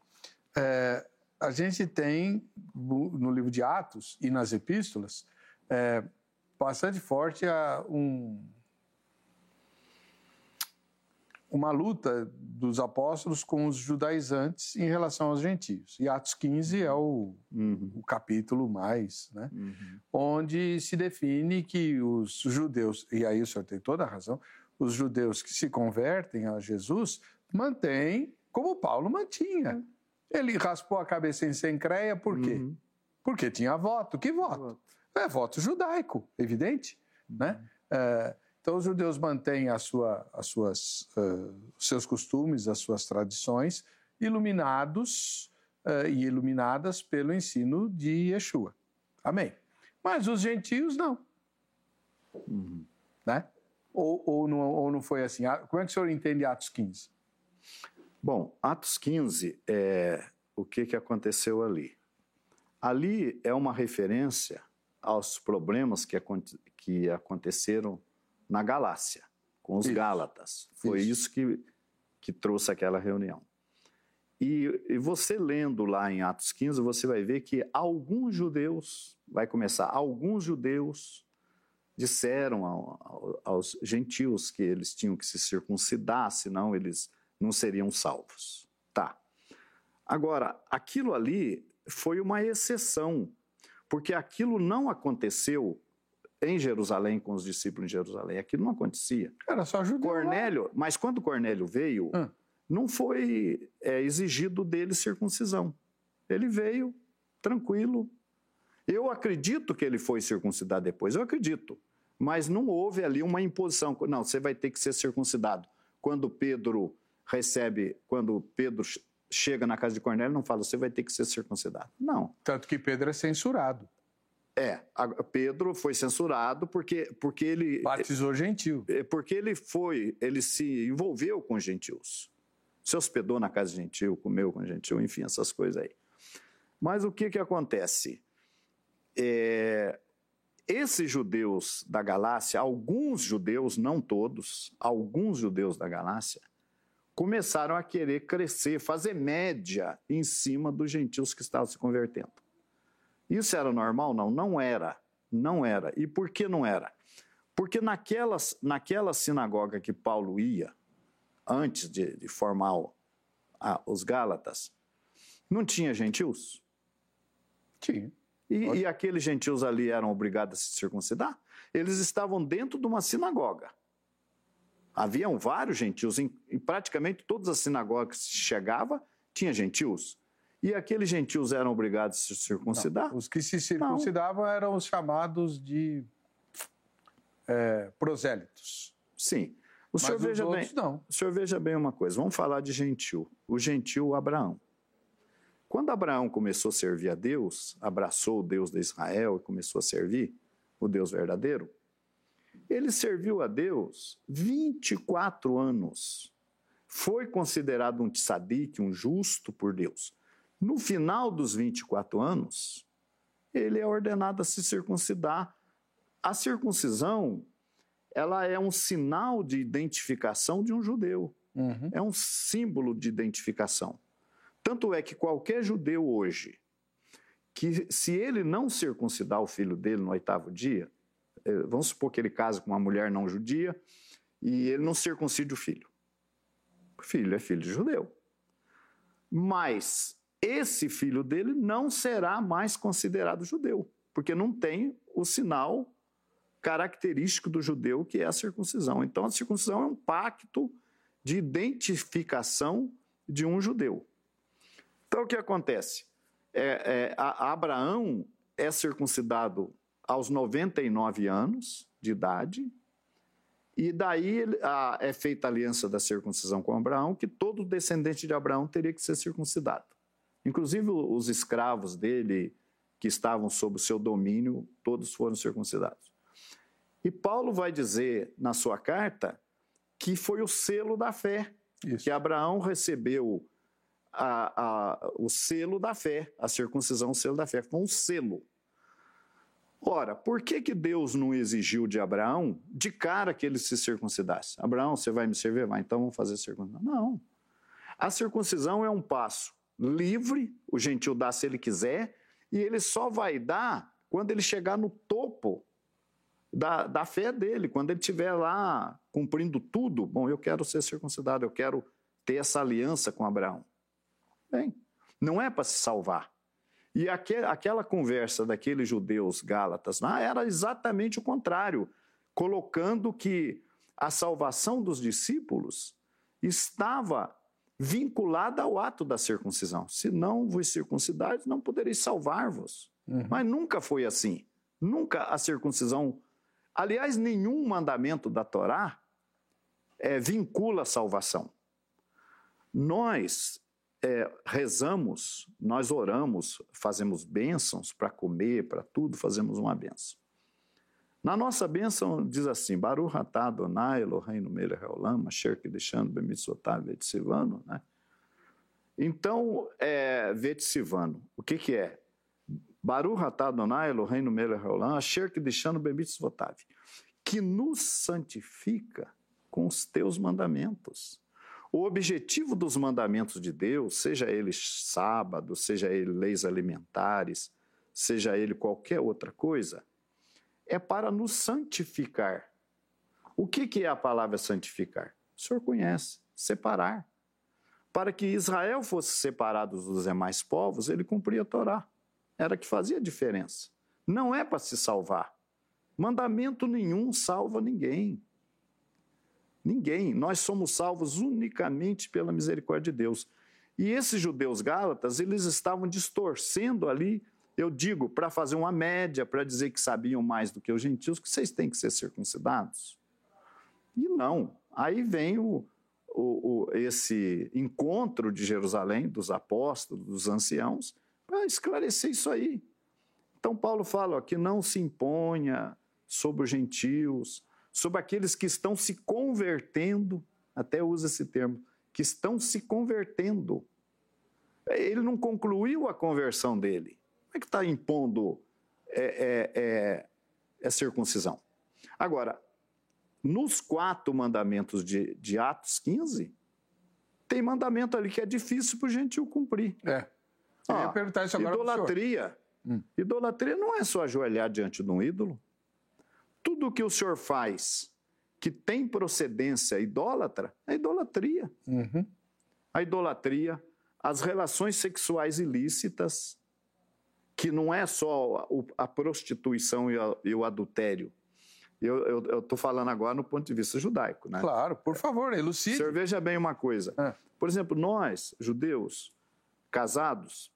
é, a gente tem no livro de Atos e nas epístolas é, bastante forte a, um, uma luta dos apóstolos com os judaizantes em relação aos gentios. E Atos 15 é o, uhum. o capítulo mais, né? Uhum. Onde se define que os judeus, e aí o senhor tem toda a razão, os judeus que se convertem a Jesus mantêm como Paulo mantinha. Ele raspou a cabeça em Sencreia por quê? Uhum. Porque tinha voto. Que voto? É voto judaico, evidente. Uhum. Né? É, então, os judeus mantêm a sua, as suas, uh, seus costumes, as suas tradições, iluminados uh, e iluminadas pelo ensino de Yeshua. Amém. Mas os gentios não. Uhum. Né? Ou, ou, não, ou não foi assim? Ah, como é que o senhor entende Atos 15? Bom, Atos 15, é, o que, que aconteceu ali? Ali é uma referência aos problemas que, que aconteceram na Galácia, com os isso. Gálatas. Foi isso, isso que, que trouxe aquela reunião. E, e, você lendo lá em Atos 15, você vai ver que alguns judeus, vai começar, alguns judeus disseram ao, ao, aos gentios que eles tinham que se circuncidar, senão eles não seriam salvos. Tá. Agora, aquilo ali foi uma exceção, porque aquilo não aconteceu em Jerusalém com os discípulos em Jerusalém. Aquilo não acontecia. Era só judeu. Cornélio, lá. mas quando Cornélio veio, hum. não foi é, exigido dele circuncisão. Ele veio tranquilo. Eu acredito que ele foi circuncidado depois, eu acredito mas não houve ali uma imposição. Não, você vai ter que ser circuncidado. Quando Pedro recebe, quando Pedro chega na casa de Cornélio, não fala, você vai ter que ser circuncidado. Não. Tanto que Pedro é censurado. É, Pedro foi censurado porque, porque ele... Batizou gentil. É, porque ele foi, ele se envolveu com gentios. Se hospedou na casa de gentil, comeu com gentil, enfim, essas coisas aí. Mas o que que acontece? É, esses judeus da Galácia, alguns judeus, não todos, alguns judeus da Galácia, começaram a querer crescer, fazer média em cima dos gentios que estavam se convertendo. Isso era normal? Não, não era. Não era. E por que não era? Porque naquela, naquela sinagoga que Paulo ia, antes de, de formar os Gálatas, não tinha gentios? Tinha. E, e, aqueles gentios ali eram obrigados a se circuncidar? Eles estavam dentro de uma sinagoga. Haviam vários gentios, em, em praticamente todas as sinagogas que chegava, tinha gentios. E aqueles gentios eram obrigados a se circuncidar? Não, os que se circuncidavam não. eram os chamados de é, prosélitos. Sim. O Mas senhor veja bem, não. O senhor veja bem uma coisa. Vamos falar de gentil. O gentil Abraão. Quando Abraão começou a servir a Deus, abraçou o Deus de Israel e começou a servir o Deus verdadeiro, ele serviu a Deus 24 anos. Foi considerado um tzadik, um justo por Deus. No final dos 24 anos, ele é ordenado a se circuncidar. A circuncisão, ela é um sinal de identificação de um judeu. Uhum. É um símbolo de identificação. Tanto é que qualquer judeu hoje, que se ele não circuncidar o filho dele no oitavo dia, eh, vamos supor que ele casa com uma mulher não judia e ele não circuncide o filho. O filho é filho de judeu. Mas esse filho dele não será mais considerado judeu, porque não tem o sinal característico do judeu que é a circuncisão. Então a circuncisão é um pacto de identificação de um judeu. Então o que acontece? É, é, a, Abraão é circuncidado aos 99 anos de idade, e daí a, é feita a aliança da circuncisão com Abraão, que todo descendente de Abraão teria que ser circuncidado. Inclusive os escravos dele, que estavam sob o seu domínio, todos foram circuncidados. E Paulo vai dizer na sua carta que foi o selo da fé, Isso. que Abraão recebeu a, a, o selo da fé, a circuncisão, o selo da fé, foi um selo. Ora, por que, que Deus não exigiu de Abraão de cara que ele se circuncidasse? Abraão, você vai me servir? Vai, então vamos fazer circuncisão. Não. A circuncisão é um passo livre, o gentil dá se ele quiser, e ele só vai dar quando ele chegar no topo da, da fé dele, quando ele estiver lá cumprindo tudo. Bom, eu quero ser circuncidado, eu quero ter essa aliança com Abraão. Bem, não é para se salvar. E aquel, aquela conversa daqueles judeus gálatas lá era exatamente o contrário, colocando que a salvação dos discípulos estava vinculada ao ato da circuncisão. Se não vos circuncidares, não podereis salvar-vos. Uhum. Mas nunca foi assim. Nunca a circuncisão. Aliás, nenhum mandamento da Torá é, vincula a salvação. Nós é, rezamos, nós oramos, fazemos bênçãos para comer, para tudo, fazemos uma bênção. Na nossa bênção diz assim, Baruch atah Adonai Eloheinu melech haolam, asher kideshanu b'mitzvotav vetzivano, né? Então, é, vetzivano, o que que é? Baruch atah Adonai Eloheinu melech haolam, asher kideshanu b'mitzvotav, que nos santifica com os teus mandamentos. O objetivo dos mandamentos de Deus, seja eles sábado, seja ele leis alimentares, seja ele qualquer outra coisa, é para nos santificar. O que, que é a palavra santificar? O senhor conhece, separar. Para que Israel fosse separado dos demais povos, ele cumpria a Torá. Era que fazia diferença. Não é para se salvar. Mandamento nenhum salva ninguém. Ninguém. Nós somos salvos unicamente pela misericórdia de Deus. E esses judeus gálatas, eles estavam distorcendo ali, eu digo, para fazer uma média, para dizer que sabiam mais do que os gentios, que vocês têm que ser circuncidados. E não. Aí vem o, o, o, esse encontro de Jerusalém, dos apóstolos, dos anciãos, para esclarecer isso aí. Então, Paulo fala ó, que não se imponha sobre os gentios, sobre aqueles que estão se convertendo, até usa esse termo, que estão se convertendo. Ele não concluiu a conversão dele. Como é que está impondo é, é, é, é, circuncisão? Agora, nos quatro mandamentos de, de Atos 15, tem mandamento ali que é difícil para o gentil cumprir. É. Ia perguntar isso agora Idolatria. Hum. Idolatria não é só ajoelhar diante de um ídolo tudo o que o senhor faz que tem procedência idólatra é idolatria. Uhum. A idolatria, as relações sexuais ilícitas, que não é só a prostituição e, o adultério, Eu estou falando agora no ponto de vista judaico, né? Claro, por favor, elucide. O senhor veja bem uma coisa. É. Por exemplo, nós, judeus, casados,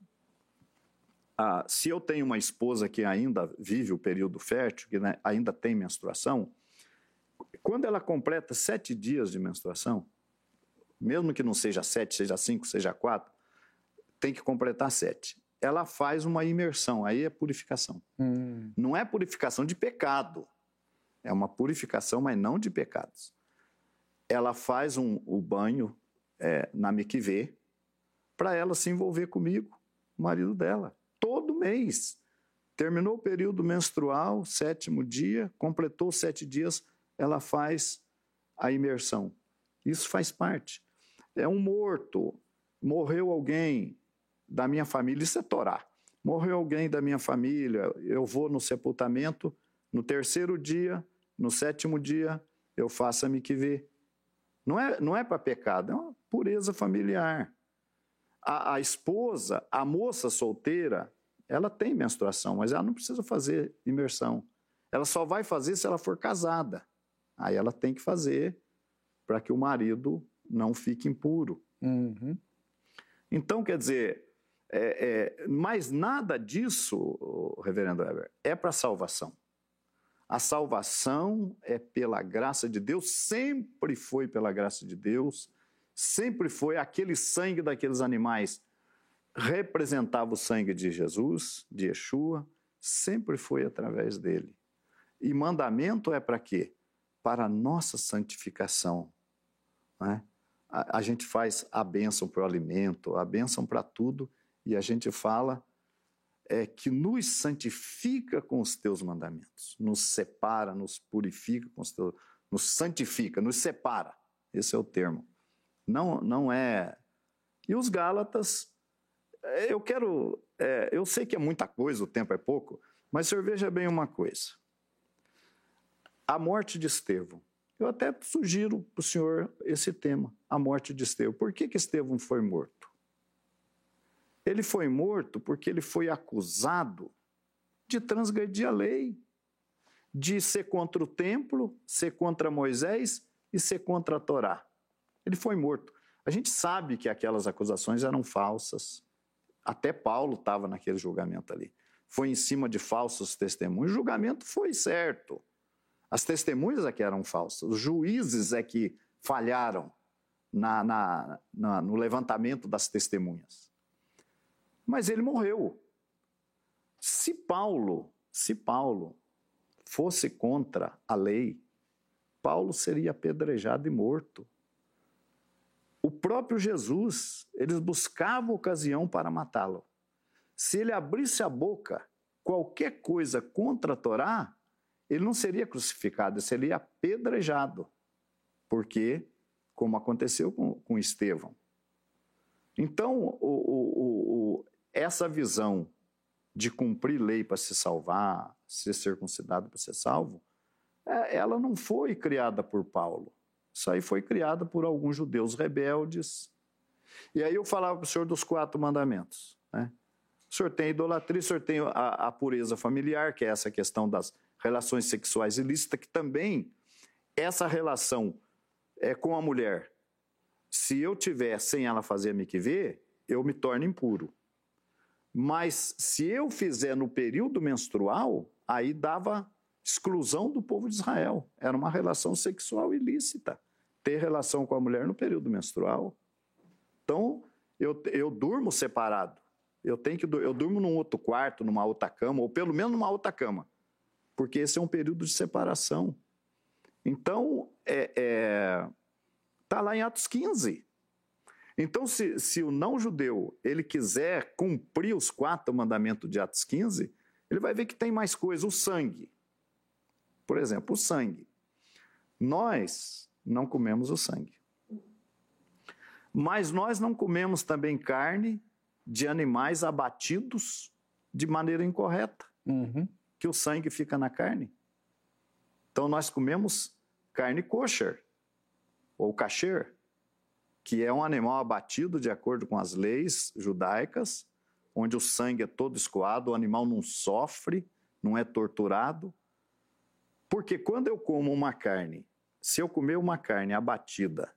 ah, se eu tenho uma esposa que ainda vive o período fértil, que né, ainda tem menstruação, quando ela completa sete dias de menstruação, mesmo que não seja sete, seja cinco, seja quatro, tem que completar sete. Ela faz uma imersão, aí é purificação. Hum. Não é purificação de pecado, é uma purificação, mas não de pecados. Ela faz um, o banho é, na Miquivê para ela se envolver comigo, o marido dela, mês. Terminou o período menstrual, sétimo dia, completou sete dias, ela faz a imersão. Isso faz parte. É um morto, morreu alguém da minha família, isso é Torá. Morreu alguém da minha família, eu vou no sepultamento, no terceiro dia, no sétimo dia, eu faço a miquivê. Não é, não é para pecado, é uma pureza familiar. A, a esposa, a moça solteira, ela tem menstruação, mas ela não precisa fazer imersão. Ela só vai fazer se ela for casada. Aí ela tem que fazer para que o marido não fique impuro. Uhum. Então, quer dizer, é, é, mas nada disso, reverendo Weber, é para salvação. A salvação é pela graça de Deus, sempre foi pela graça de Deus, sempre foi aquele sangue daqueles animais representava o sangue de Jesus, de Yeshua, sempre foi através dele. E mandamento é para quê? Para a nossa santificação. Né? A, a gente faz a bênção para o alimento, a bênção para tudo, e a gente fala é, que nos santifica com os teus mandamentos, nos separa, nos purifica com os teus, nos santifica, nos separa. Esse é o termo. Não, não é. E os Gálatas, eu quero. É, eu sei que é muita coisa, o tempo é pouco, mas senhor veja bem uma coisa. A morte de Estevão. Eu até sugiro para o senhor esse tema, a morte de Estevão. Por que, que Estevão foi morto? Ele foi morto porque ele foi acusado de transgredir a lei, de ser contra o templo, ser contra Moisés e ser contra a Torá. Ele foi morto. A gente sabe que aquelas acusações eram falsas. Até Paulo estava naquele julgamento ali. Foi em cima de falsos testemunhos. O julgamento foi certo. As testemunhas é que eram falsas. Os juízes é que falharam na, na, na, no levantamento das testemunhas. Mas ele morreu. Se Paulo, se Paulo fosse contra a lei, Paulo seria apedrejado e morto. O próprio Jesus, eles buscavam ocasião para matá-lo. Se ele abrisse a boca, qualquer coisa contra a Torá, ele não seria crucificado, ele seria apedrejado. Porque, como aconteceu com, com Estevão. Então, o, o, o, essa visão de cumprir lei para se salvar, ser circuncidado para ser salvo, é, ela não foi criada por Paulo. Isso aí foi criado por alguns judeus rebeldes. E aí eu falava para o senhor dos quatro mandamentos. Né? O senhor tem idolatria, o senhor tem a, a pureza familiar, que é essa questão das relações sexuais ilícitas, que também essa relação é com a mulher, se eu tiver sem ela fazer a miquivê, eu me torno impuro. Mas se eu fizer no período menstrual, aí dava exclusão do povo de Israel. Era uma relação sexual ilícita. Ter relação com a mulher no período menstrual. Então, eu, eu durmo separado. Eu tenho que eu durmo num outro quarto, numa outra cama, ou pelo menos numa outra cama, porque esse é um período de separação. Então, é, é, tá lá em Atos 15. Então, se, se o não-judeu ele quiser cumprir os quatro mandamentos de Atos 15, ele vai ver que tem mais coisa, o sangue. Por exemplo, o sangue. Nós não comemos o sangue. Mas nós não comemos também carne de animais abatidos de maneira incorreta, uhum. que o sangue fica na carne. Então nós comemos carne kosher ou kasher, que é um animal abatido de acordo com as leis judaicas, onde o sangue é todo escoado, o animal não sofre, não é torturado, Porque quando eu como uma carne, se eu comer uma carne abatida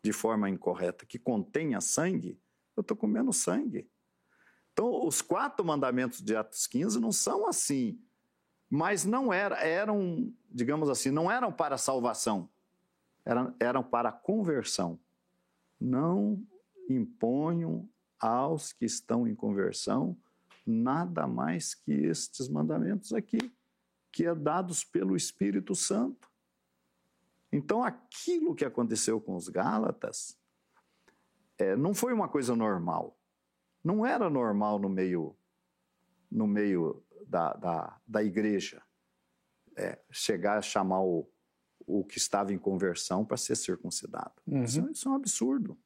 de forma incorreta, que contenha sangue, eu estou comendo sangue. Então, os quatro mandamentos de Atos 15 não são assim, mas não era, eram, digamos assim, não eram para salvação, eram, eram para conversão. Não imponham aos que estão em conversão nada mais que estes mandamentos aqui, que é dados pelo Espírito Santo. Então, aquilo que aconteceu com os Gálatas é, não foi uma coisa normal. Não era normal no meio, no meio da, da, da igreja é, chegar a chamar o, o que estava em conversão para ser circuncidado. Uhum. Isso, isso, é um absurdo.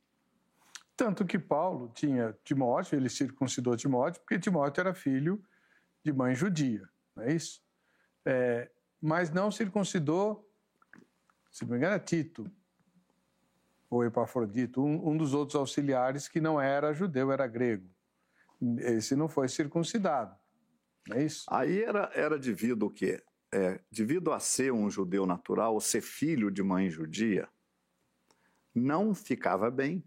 Tanto que Paulo tinha Timóteo, ele circuncidou Timóteo, porque Timóteo era filho de mãe judia, não é isso? É, mas não circuncidou, se não me engano, é Tito, ou Epafrodito, um, um dos outros auxiliares que não era judeu, era grego. Esse não foi circuncidado, é isso? Aí era, era devido o quê? É, devido a ser um judeu natural, ou ser filho de mãe judia, não ficava bem,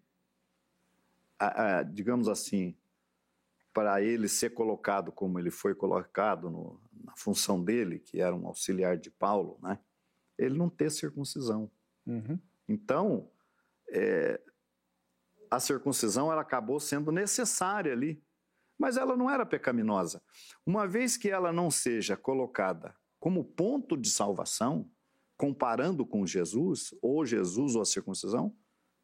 a, a, digamos assim, para ele ser colocado como ele foi colocado no, na função dele, que era um auxiliar de Paulo, né? Ele não ter circuncisão. Uhum. Então, é, a circuncisão ela acabou sendo necessária ali, mas ela não era pecaminosa. Uma vez que ela não seja colocada como ponto de salvação, comparando com Jesus, ou Jesus ou a circuncisão,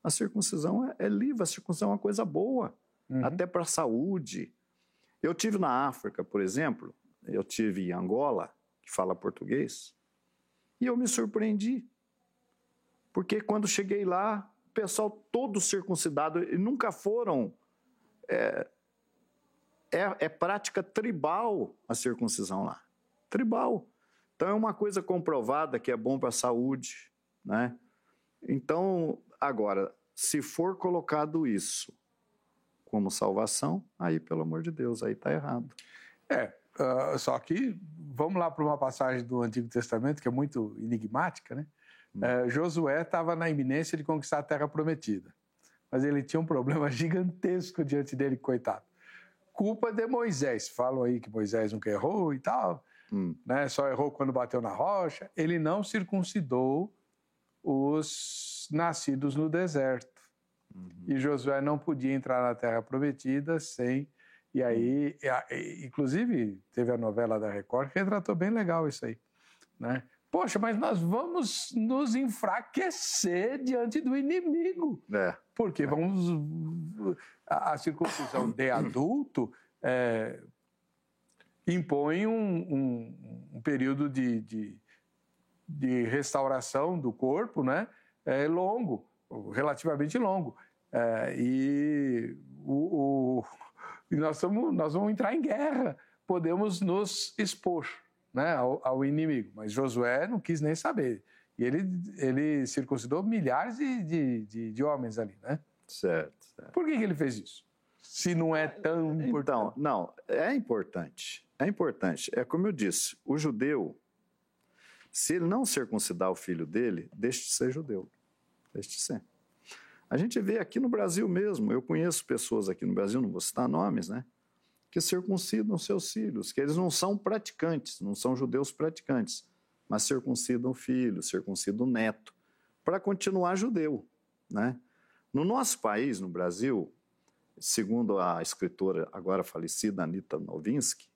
a circuncisão é, é livre, a circuncisão é uma coisa boa, uhum. até para a saúde. Eu tive na África, por exemplo, eu tive em Angola, que fala português, e eu me surpreendi. Porque quando cheguei lá, pessoal todo circuncidado, e nunca foram. É, é, é, prática tribal a circuncisão lá. Tribal. Então é uma coisa comprovada que é bom para a saúde. Né? Então, agora, se for colocado isso como salvação, aí, pelo amor de Deus, aí está errado. É, uh, só que vamos lá para uma passagem do Antigo Testamento que é muito enigmática, né? É, Josué estava na iminência de conquistar a terra prometida, mas ele tinha um problema (laughs) gigantesco diante dele, coitado. Culpa de Moisés. Falam aí que Moisés nunca errou e tal, hum. né? só errou quando bateu na rocha. Ele não circuncidou os nascidos no deserto. Uhum. E Josué não podia entrar na terra prometida sem. E aí, inclusive, teve a novela da Record que retratou bem legal isso aí. Né? Poxa, mas nós vamos nos enfraquecer diante do inimigo. É. Porque é. vamos. A, a, circuncisão de adulto é, impõe um, um, um período de, de, de, restauração do corpo né, é longo, relativamente longo. É, e o, o, nós, somos, nós vamos entrar em guerra, podemos nos expor né, ao, ao, inimigo. Mas Josué não quis nem saber. E ele, ele circuncidou milhares de, de, de, de homens ali, né? Certo, certo. Por que, que ele fez isso? Se não é tão então, importante. Então, não, é importante. É importante. É como eu disse, o judeu, se ele não circuncidar o filho dele, deixe de ser judeu. Deixe de ser. A gente vê aqui no Brasil mesmo, eu conheço pessoas aqui no Brasil, não vou citar nomes, né? que circuncidam seus filhos, que eles não são praticantes, não são judeus praticantes, mas circuncidam o filho, circuncidam o neto, para continuar judeu. Né? No nosso país, no Brasil, segundo a escritora agora falecida Anita Novinsky,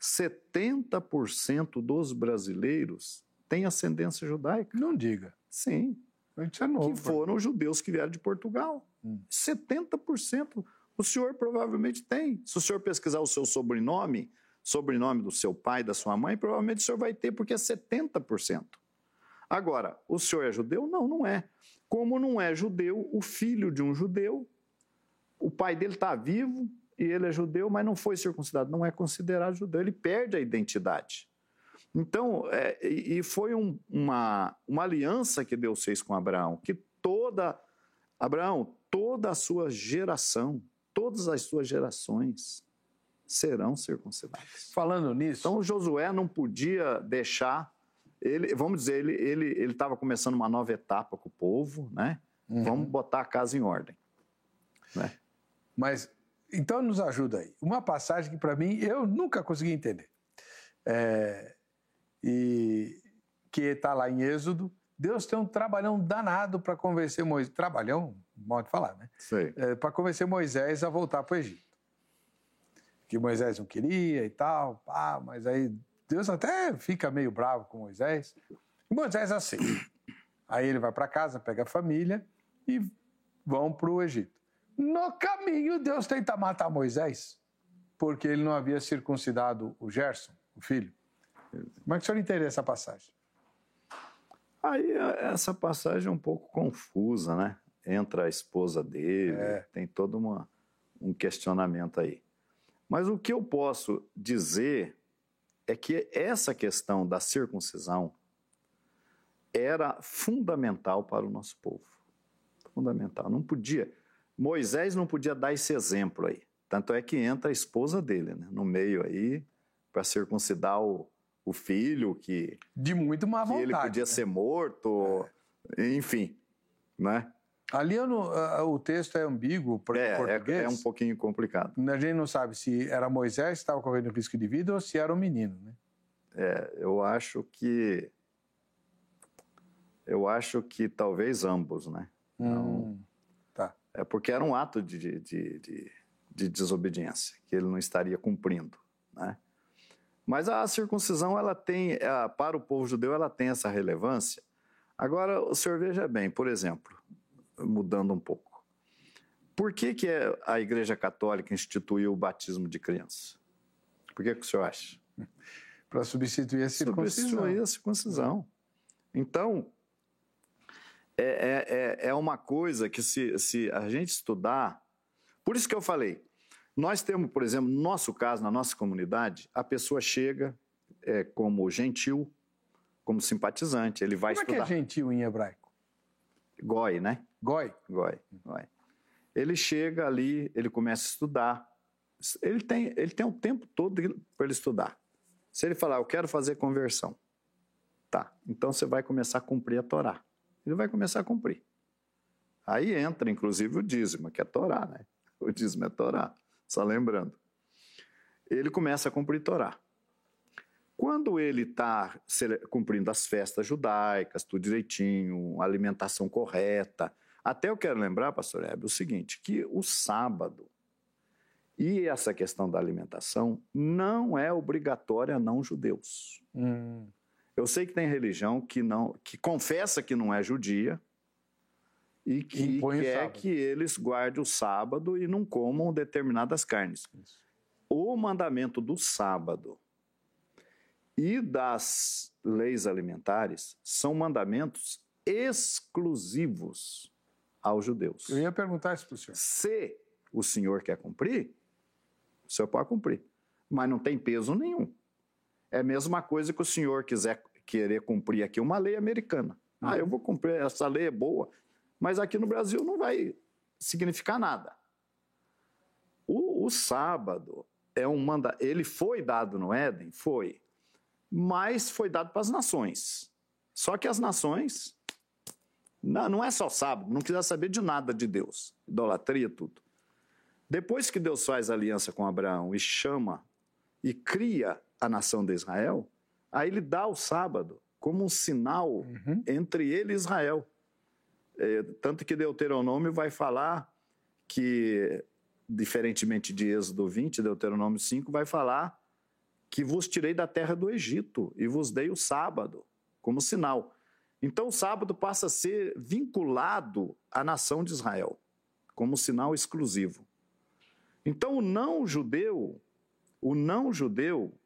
70% dos brasileiros têm ascendência judaica. Não diga. Sim. Isso é novo. Que foram os judeus que vieram de Portugal. Hum. 70%. O senhor provavelmente tem. Se o senhor pesquisar o seu sobrenome, sobrenome do seu pai, da sua mãe, provavelmente o senhor vai ter, porque é 70%. Agora, o senhor é judeu? Não, não é. Como não é judeu, o filho de um judeu, o pai dele está vivo e ele é judeu, mas não foi circuncidado, não é considerado judeu, ele perde a identidade. Então, é, e foi um, uma, uma aliança que Deus fez com Abraão, que toda, Abraão, toda a sua geração, todas as suas gerações serão circuncidadas. Falando nisso. Então Josué não podia deixar ele, vamos dizer, ele ele ele estava começando uma nova etapa com o povo, né? Uhum. Vamos botar a casa em ordem, né? Mas então nos ajuda aí. Uma passagem que para mim eu nunca consegui entender. É, e que está lá em Êxodo, Deus tem um trabalhão danado para convencer Moisés. Trabalhão, modo de falar, né? É, para convencer Moisés a voltar para o Egito. Que Moisés não queria e tal, pá, mas aí Deus até fica meio bravo com Moisés. E Moisés aceita. Aí ele vai para casa, pega a família e vão para o Egito. No caminho, Deus tenta matar Moisés, porque ele não havia circuncidado o Gerson, o filho. Como é que o senhor entende essa passagem? Aí essa passagem é um pouco confusa, né? Entra a esposa dele, é. tem todo uma, um questionamento aí. Mas o que eu posso dizer é que essa questão da circuncisão era fundamental para o nosso povo. Fundamental. Não podia. Moisés não podia dar esse exemplo aí. Tanto é que entra a esposa dele né, no meio aí para circuncidar o, o filho que de muito má vontade. ele podia né? ser morto, é. enfim, né? Ali o texto é ambíguo para é, português. É, é um pouquinho complicado. A gente não sabe se era Moisés que estava correndo risco de vida ou se era um menino, né? É, eu acho que eu acho que talvez ambos, né? Hum. É porque era um ato de, de, de, de desobediência que ele não estaria cumprindo, né? Mas a circuncisão, ela tem, para o povo judeu, ela tem essa relevância. Agora, o senhor veja bem, por exemplo, mudando um pouco. Por que, que a Igreja Católica instituiu o batismo de criança? Por que, que o senhor acha? (laughs) Para substituir a circuncisão. Substituir a circuncisão. Então, é, é, é, é uma coisa que se, se a gente estudar. Por isso que eu falei, nós temos, por exemplo, no nosso caso, na nossa comunidade, a pessoa chega é, como gentil, como simpatizante, ele vai como estudar. Como é que é gentil em hebraico? Goi, né? Goi? Goi, goi. Ele chega ali, ele começa a estudar. Ele tem, ele tem o tempo todo para ele estudar. Se ele falar, eu quero fazer conversão, tá, então você vai começar a cumprir a Torá ele vai começar a cumprir. Aí entra, inclusive, o dízimo, que é Torá, né? (laughs) O dízimo é Torá, só lembrando. Ele começa a cumprir Torá. Quando ele está cumprindo as festas judaicas, tudo direitinho, alimentação correta, até eu quero lembrar, pastor Hebe, o seguinte, que o sábado e essa questão da alimentação não é obrigatória a não judeus. Hum. Eu sei que tem religião que não, que confessa que não é judia e que quer que eles guardem o sábado e não comam determinadas carnes. Isso. O mandamento do sábado e das leis alimentares são mandamentos exclusivos aos judeus. Eu ia perguntar isso para o senhor. Se o senhor quer cumprir, o senhor pode cumprir, mas não tem peso nenhum. É a mesma coisa que o senhor quiser querer cumprir aqui uma lei americana. Ah, eu vou cumprir, essa lei é boa, mas aqui no Brasil não vai significar nada. O, o sábado é um manda, ele foi dado no Éden, foi, mas foi dado para as nações. Só que as nações não, não é só sábado, não quiser saber de nada de Deus, idolatria tudo. Depois que Deus faz aliança com Abraão e chama e cria a nação de Israel, Aí ele dá o sábado como um sinal uhum. entre ele e Israel. É, tanto que Deuteronômio vai falar que, diferentemente de Êxodo 20, Deuteronômio 5 vai falar que vos tirei da terra do Egito e vos dei o sábado como sinal. Então o sábado passa a ser vinculado à nação de Israel como sinal exclusivo. Então o não judeu, o não judeu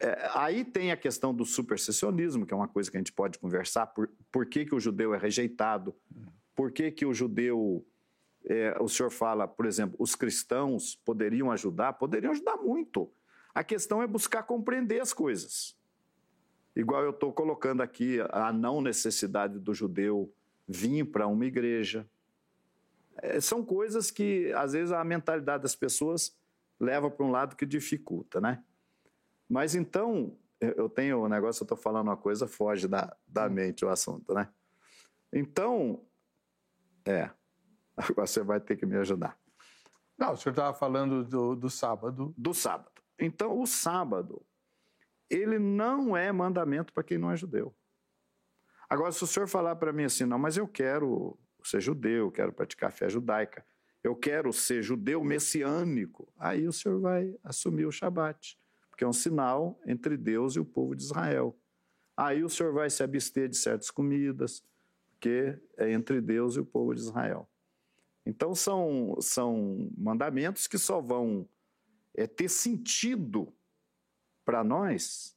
é, aí tem a questão do supersessionismo, que é uma coisa que a gente pode conversar. Por, por que, que o judeu é rejeitado? Por que, que o judeu. É, o senhor fala, por exemplo, os cristãos poderiam ajudar? Poderiam ajudar muito. A questão é buscar compreender as coisas. Igual eu estou colocando aqui a não necessidade do judeu vir para uma igreja. É, são coisas que, às vezes, a mentalidade das pessoas leva para um lado que dificulta, né? Mas então, eu tenho um negócio, eu estou falando uma coisa, foge da, da hum. mente o assunto, né? Então, é, (laughs) agora você vai ter que me ajudar. Não, o senhor estava falando do, do sábado. Do sábado. Então, o sábado, ele não é mandamento para quem não é judeu. Agora, se o senhor falar para mim assim, não, mas eu quero ser judeu, quero praticar fé judaica, eu quero ser judeu messiânico, aí o senhor vai assumir o Shabat, porque é um sinal entre Deus e o povo de Israel. Aí o senhor vai se abster de certas comidas, porque é entre Deus e o povo de Israel. Então são, são mandamentos que só vão é, ter sentido para nós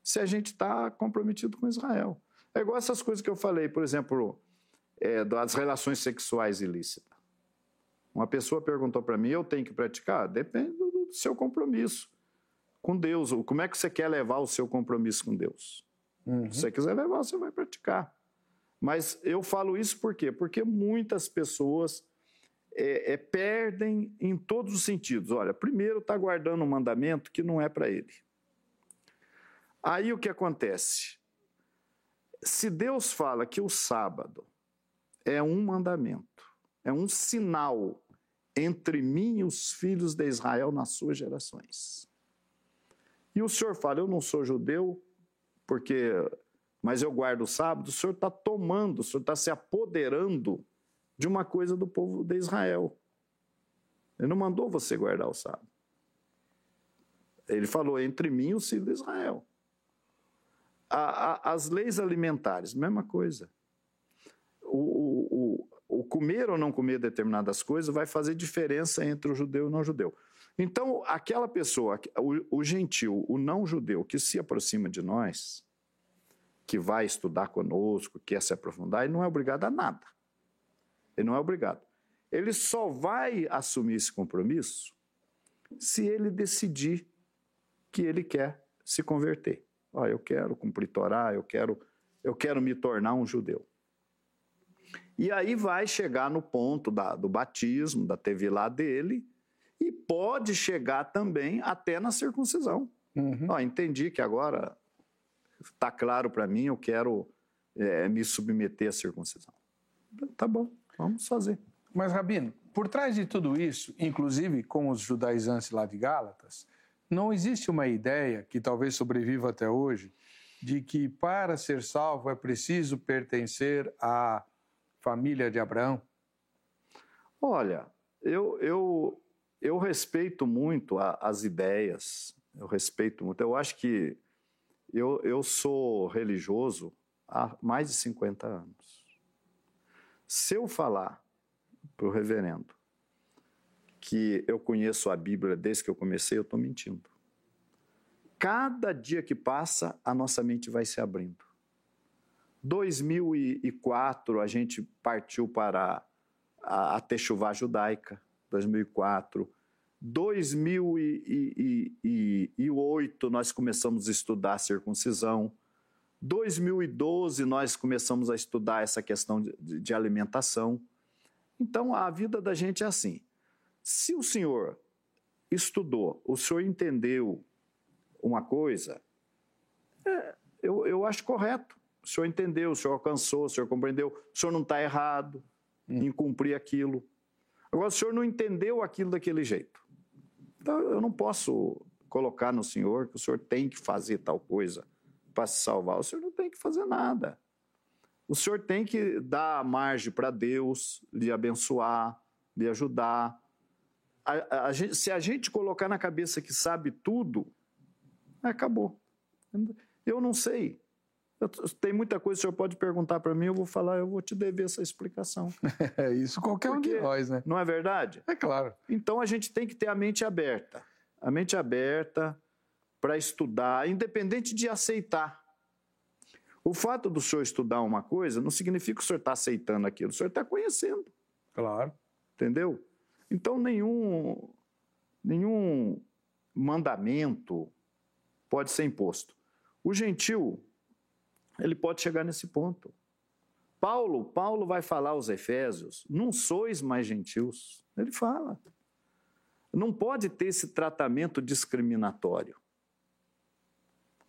se a gente está comprometido com Israel. É igual essas coisas que eu falei, por exemplo, é, das relações sexuais ilícitas. Uma pessoa perguntou para mim: eu tenho que praticar? Depende do seu compromisso com Deus. Como é que você quer levar o seu compromisso com Deus? Uhum. Se você quiser levar, você vai praticar. Mas eu falo isso por quê? Porque muitas pessoas é, é, perdem em todos os sentidos. Olha, primeiro está guardando um mandamento que não é para ele. Aí o que acontece? Se Deus fala que o sábado é um mandamento, é um sinal entre mim e os filhos de Israel nas suas gerações. E o senhor fala, eu não sou judeu, porque mas eu guardo o sábado, o senhor está tomando, o senhor está se apoderando de uma coisa do povo de Israel. Ele não mandou você guardar o sábado. Ele falou entre mim e os filhos de Israel. A, a, as leis alimentares, mesma coisa. O, o, o, comer ou não comer determinadas coisas vai fazer diferença entre o judeu e o não judeu. Então, aquela pessoa, o, o gentil, o não judeu que se aproxima de nós, que vai estudar conosco, quer se aprofundar, ele não é obrigado a nada. Ele não é obrigado. Ele só vai assumir esse compromisso se ele decidir que ele quer se converter. Ó, eu quero cumprir Torá, eu quero, eu quero me tornar um judeu. E aí vai chegar no ponto da, do batismo, da tevilá dele, e pode chegar também até na circuncisão. Uhum. Ó, entendi que agora está claro para mim, eu quero é, me submeter à circuncisão. Tá bom, vamos fazer. Mas, Rabino, por trás de tudo isso, inclusive com os judaizantes lá de Gálatas, não existe uma ideia que talvez sobreviva até hoje de que para ser salvo é preciso pertencer à família de Abraão? Olha, eu, eu, eu respeito muito a, as ideias, eu respeito muito. Eu acho que eu, eu sou religioso há mais de 50 anos. Se eu falar para o reverendo que eu conheço a Bíblia desde que eu comecei, eu estou mentindo. Cada dia que passa, a nossa mente vai se abrindo. 2004, a gente partiu para a, a judaica, 2004. 2008 nós começamos a estudar a circuncisão. 2012 nós começamos a estudar essa questão de, de, alimentação. Então a vida da gente é assim. Se o senhor estudou, o senhor entendeu uma coisa, é, eu, eu acho correto. O senhor entendeu, o senhor alcançou, o senhor compreendeu, o senhor não está errado hum. em cumprir aquilo. Agora, o senhor não entendeu aquilo daquele jeito. Então, eu não posso colocar no senhor que o senhor tem que fazer tal coisa para se salvar. O senhor não tem que fazer nada. O senhor tem que dar margem para Deus lhe abençoar, lhe ajudar. A, a, gente, se a gente colocar na cabeça que sabe tudo, acabou. Eu não sei. Eu, tem muita coisa que o senhor pode perguntar para mim, eu vou falar, eu vou te dever essa explicação. (laughs) É isso qualquer Porque, um de nós, né? Não é verdade? É claro. Então a gente tem que ter a mente aberta. A mente aberta para estudar, independente de aceitar. O fato do senhor estudar uma coisa não significa que o senhor está aceitando aquilo, o senhor está conhecendo. Claro. Entendeu? Então nenhum, nenhum mandamento pode ser imposto. O gentil ele pode chegar nesse ponto. Paulo, Paulo vai falar aos Efésios: não sois mais gentios. Ele fala. Não pode ter esse tratamento discriminatório.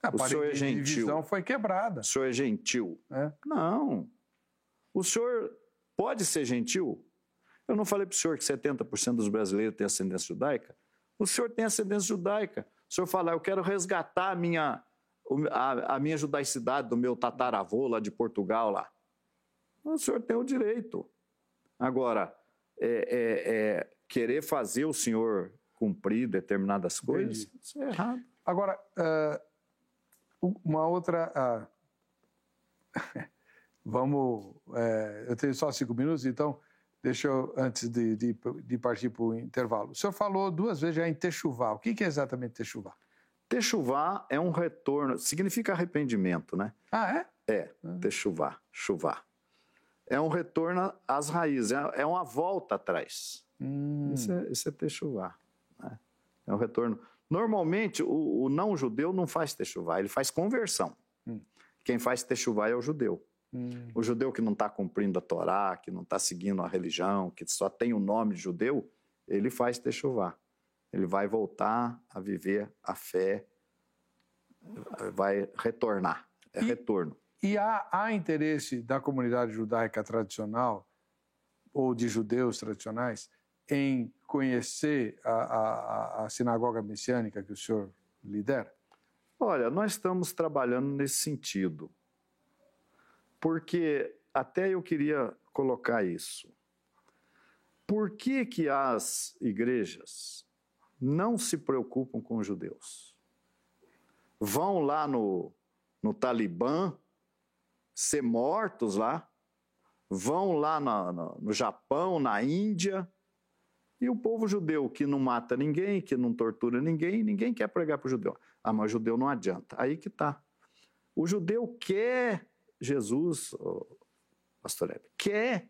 A o senhor é gentil. divisão foi quebrada. O senhor é gentil. É? Não. O senhor pode ser gentil? Eu não falei para o senhor que 70% dos brasileiros têm ascendência judaica? O senhor tem ascendência judaica. O senhor fala, eu quero resgatar a minha, a, a minha judaicidade do meu tataravô lá de Portugal lá. O senhor tem o direito. Agora, é, é, é, querer fazer o senhor cumprir determinadas coisas, Entendi. isso é errado. Agora, uh, uma outra. Uh, (laughs) vamos. Uh, eu tenho só cinco minutos, então deixa eu, antes de, de, de partir para o intervalo. O senhor falou duas vezes já em techuvá. O que, que é exatamente techuvá? Techuvá é um retorno, significa arrependimento, né? Ah, é? É, ah. techuvá, chuvá. É um retorno às raízes, é, é uma volta atrás. Hum. Isso, é, isso é techuvá. Né? É um retorno. Normalmente, o, o não-judeu não faz techuvá, ele faz conversão. Hum. Quem faz techuvá é o judeu. Hum. O judeu que não está cumprindo a Torá, que não está seguindo a religião, que só tem o nome de judeu, ele faz techuvá. Ele vai voltar a viver a fé, vai retornar. É e, retorno. E há, há interesse da comunidade judaica tradicional, ou de judeus tradicionais, em conhecer a, a, a sinagoga messiânica que o senhor lidera? Olha, nós estamos trabalhando nesse sentido. Porque até eu queria colocar isso. Por que, que as igrejas não se preocupam com os judeus? Vão lá no, no Talibã ser mortos lá, vão lá na, na, no Japão, na Índia, e o povo judeu que não mata ninguém, que não tortura ninguém, ninguém quer pregar para o judeu. Ah, mas judeu não adianta. Aí que está. O judeu quer Jesus, pastor Hebe, quer.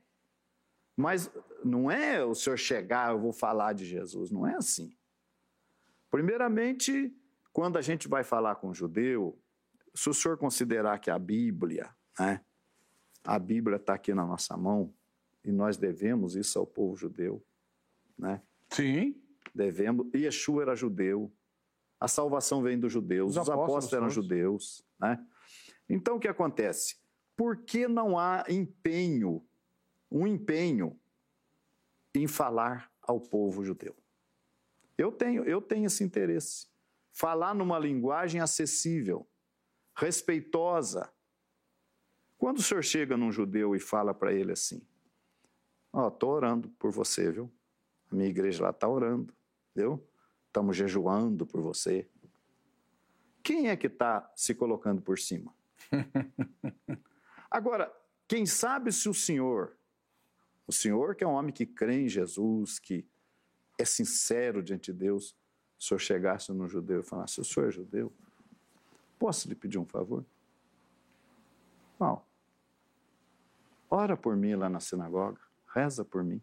Mas não é o senhor chegar, eu vou falar de Jesus. Não é assim. Primeiramente, quando a gente vai falar com o judeu, se o senhor considerar que a Bíblia, né, a Bíblia está aqui na nossa mão, e nós devemos isso ao povo judeu, né? Sim. Devemos. Yeshua era judeu. A salvação vem dos judeus. Os, Os apóstolos, apóstolos eram judeus, né? Então o que acontece? Por que não há empenho, um empenho em falar ao povo judeu? Eu tenho, eu tenho esse interesse. Falar numa linguagem acessível, respeitosa. Quando o senhor chega num judeu e fala para ele assim: Ó, oh, estou orando por você, viu? A minha igreja lá está orando, viu? Estamos jejuando por você. Quem é que está se colocando por cima? (laughs) Agora, quem sabe se o Senhor, o Senhor que é um homem que crê em Jesus, que é sincero diante de Deus, se Senhor chegasse no judeu e falasse: O senhor é judeu? Posso lhe pedir um favor? Não. Ora por mim lá na sinagoga, reza por mim.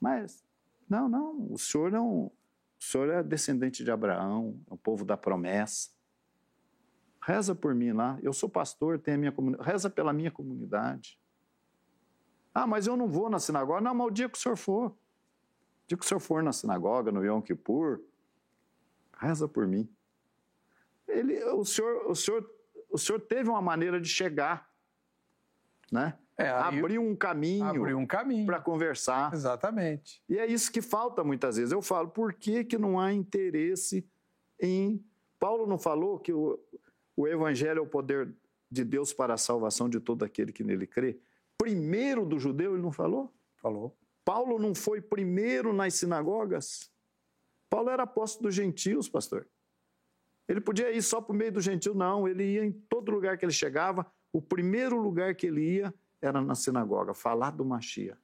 Mas, não, não, o senhor não. O senhor é descendente de Abraão, é o povo da promessa. Reza por mim lá. Eu sou pastor, tenho a minha comunidade. Reza pela minha comunidade. Ah, mas eu não vou na sinagoga. Não, mas o dia que o senhor for. O dia que o senhor for na sinagoga, no Yom Kippur, reza por mim. Ele, o, senhor, o, senhor, o senhor teve uma maneira de chegar, né? É, abriu um caminho, abriu um caminho para conversar. Exatamente. E é isso que falta muitas vezes. Eu falo, por que, que não há interesse em. Paulo não falou que o, o evangelho é o poder de Deus para a salvação de todo aquele que nele crê? Primeiro do judeu, ele não falou? Falou. Paulo não foi primeiro nas sinagogas? Paulo era apóstolo dos gentios, pastor. Ele podia ir só para o meio do gentil, não. Ele ia em todo lugar que ele chegava. O primeiro lugar que ele ia era na sinagoga, falar do Machia.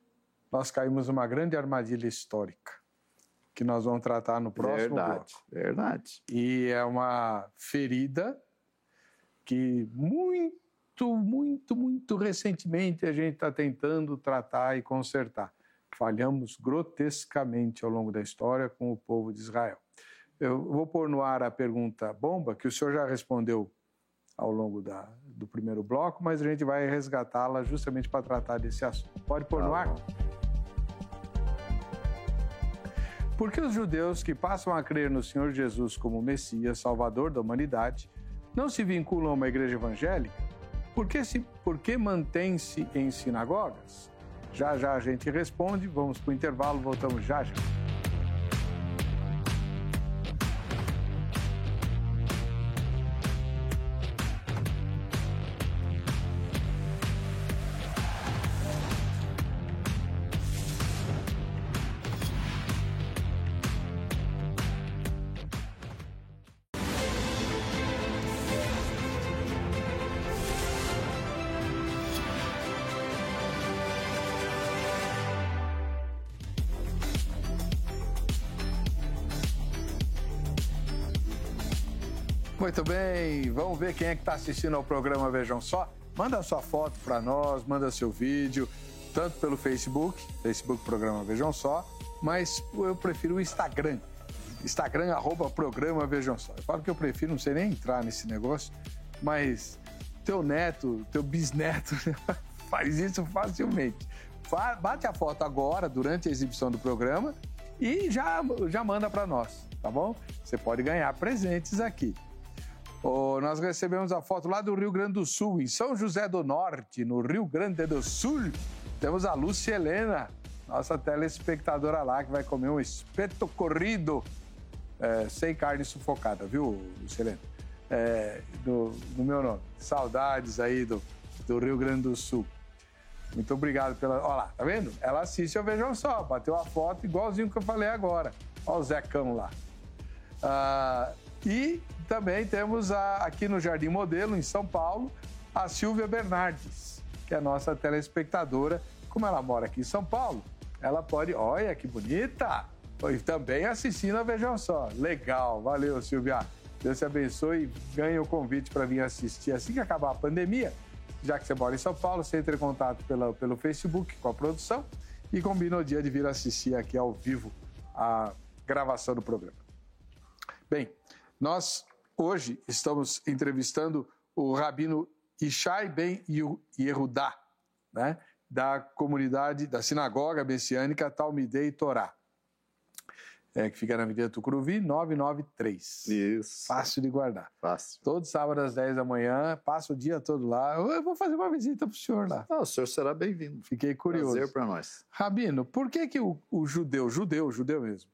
Nós caímos numa grande armadilha histórica, que nós vamos tratar no próximo verdade, bloco. Verdade. E é uma ferida que muito, muito, muito recentemente a gente está tentando tratar e consertar. Falhamos grotescamente ao longo da história com o povo de Israel. Eu vou pôr no ar a pergunta bomba, que o senhor já respondeu ao longo da, do primeiro bloco, mas a gente vai resgatá-la justamente para tratar desse assunto. Pode pôr tá no ar? Por que os judeus que passam a crer no Senhor Jesus como Messias, Salvador da humanidade, não se vinculam a uma igreja evangélica? Por que, se, por que mantém-se em sinagogas? Já já a gente responde, vamos para o intervalo, voltamos já já. Bem, vamos ver quem é que está assistindo ao programa Vejam Só. Manda sua foto para nós, manda seu vídeo, tanto pelo Facebook, Facebook Programa Vejam Só, mas eu prefiro o Instagram. Instagram, arroba Programa Vejam Só. Eu falo que eu prefiro, não sei nem entrar nesse negócio, mas teu neto, teu bisneto (laughs) faz isso facilmente. Bate a foto agora, durante a exibição do programa, e já, já manda para nós, tá bom? Você pode ganhar presentes aqui. Oh, nós recebemos a foto lá do Rio Grande do Sul, em São José do Norte, no Rio Grande do Sul. Temos a Lúcia Helena, nossa telespectadora lá, que vai comer um espeto corrido é, sem carne sufocada, viu, Lúcia Helena? É, do, do, meu nome. Saudades aí do, do Rio Grande do Sul. Muito obrigado pela. Olha lá, tá vendo? Ela assiste ao Vejam Só, bateu a foto igualzinho que eu falei agora. Olha o Zecão lá. Ah, e também temos a, aqui no Jardim Modelo, em São Paulo, a Silvia Bernardes, que é a nossa telespectadora. Como ela mora aqui em São Paulo, ela pode. Olha que bonita! E também assistindo a Vejam Só. Legal, valeu, Silvia. Deus te abençoe e ganhe o convite para vir assistir assim que acabar a pandemia. Já que você mora em São Paulo, você entra em contato pela, pelo Facebook com a produção e combina o dia de vir assistir aqui ao vivo a gravação do programa. Bem, nós Hoje estamos entrevistando o rabino Ishai Ben Yehudá, né, da comunidade, da sinagoga messiânica Talmidei Torá, é, que fica na Avenida Tucuruvi, 993. Isso. Fácil de guardar. Fácil. Todo sábado às 10 da manhã, passa o dia todo lá. Eu vou fazer uma visita para o senhor lá. Ah, o senhor será bem-vindo. Fiquei curioso. Prazer para nós. Rabino, por que, que o, o judeu, judeu, judeu mesmo,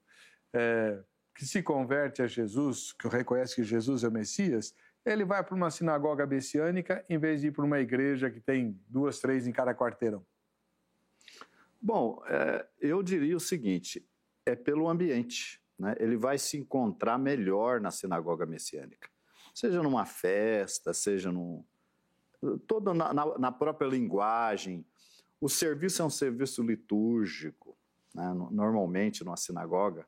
é, que se converte a Jesus, que reconhece que Jesus é o Messias, ele vai para uma sinagoga messiânica em vez de ir para uma igreja que tem duas, três em cada quarteirão? Bom, é, eu diria o seguinte: é pelo ambiente. Né? Ele vai se encontrar melhor na sinagoga messiânica. Seja numa festa, seja num. toda na, na, na própria linguagem. O serviço é um serviço litúrgico. Né? Normalmente, numa sinagoga,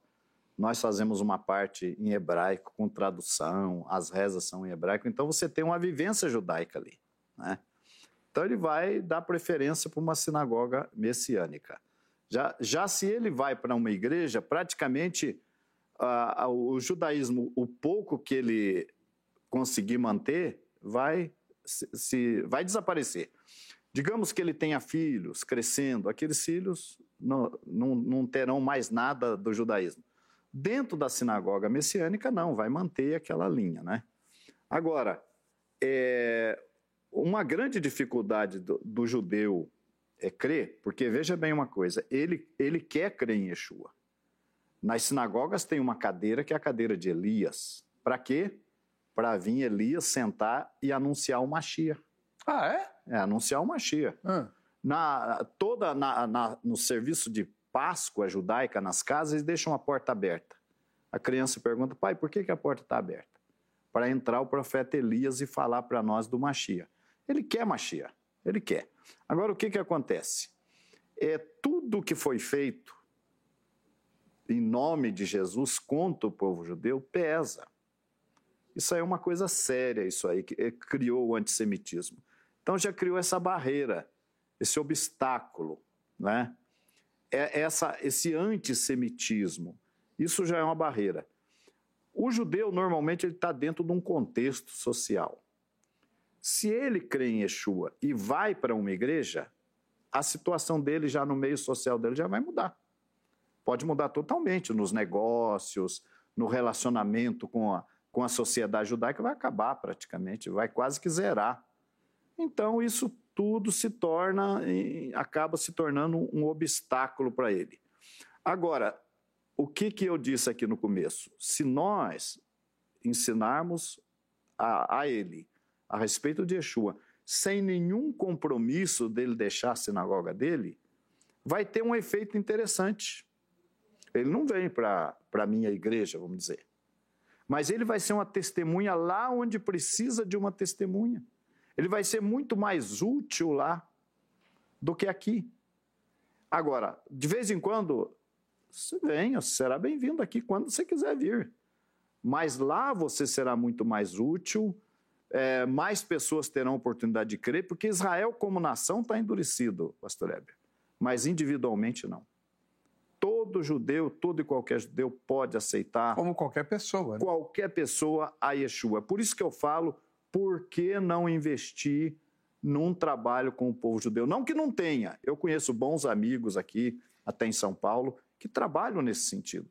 nós fazemos uma parte em hebraico com tradução, as rezas são em hebraico, então você tem uma vivência judaica ali. Né? Então ele vai dar preferência para uma sinagoga messiânica. Já, já se ele vai para uma igreja, praticamente o judaísmo, o pouco que ele conseguir manter, vai, se, se, vai desaparecer. Digamos que ele tenha filhos crescendo, aqueles filhos não, não, não terão mais nada do judaísmo. Dentro da sinagoga messiânica, não, vai manter aquela linha, né? Agora, é, uma grande dificuldade do, do, judeu é crer, porque veja bem uma coisa, ele, ele quer crer em Yeshua. Nas sinagogas tem uma cadeira que é a cadeira de Elias. Para quê? Para vir Elias sentar e anunciar o Machia. Ah, é? É, anunciar o Machia. Ah. Na, toda na, na, no serviço de Páscoa judaica nas casas, eles deixam a porta aberta. A criança pergunta, pai, por que, a porta está aberta? Para entrar o profeta Elias e falar para nós do Machia. Ele quer Machia, ele quer. Agora, o que, que acontece? É tudo que foi feito em nome de Jesus contra o povo judeu pesa. Isso aí é uma coisa séria, isso aí, que criou o antissemitismo. Então já criou essa barreira, esse obstáculo, né? É essa, esse antissemitismo. Isso já é uma barreira. O judeu, normalmente, ele está dentro de um contexto social. Se ele crê em Yeshua e vai para uma igreja, a situação dele já no meio social dele já vai mudar. Pode mudar totalmente nos negócios, no relacionamento com a, com a sociedade judaica, vai acabar praticamente, vai quase que zerar. Então, isso tudo se torna, acaba se tornando um obstáculo para ele. Agora, o que, que eu disse aqui no começo? Se nós ensinarmos a, a ele a respeito de Yeshua, sem nenhum compromisso dele deixar a sinagoga dele, vai ter um efeito interessante. Ele não vem para a minha igreja, vamos dizer. Mas ele vai ser uma testemunha lá onde precisa de uma testemunha. Ele vai ser muito mais útil lá do que aqui. Agora, de vez em quando, você venha, será bem-vindo aqui quando você quiser vir. Mas lá você será muito mais útil, é, mais pessoas terão oportunidade de crer, porque Israel, como nação, está endurecido, pastor Heber. Mas individualmente não. Todo judeu, todo e qualquer judeu pode aceitar. Como qualquer pessoa. Né? Qualquer pessoa a Yeshua. Por isso que eu falo por que não investir num trabalho com o povo judeu? Não que não tenha, eu conheço bons amigos aqui, até em São Paulo, que trabalham nesse sentido,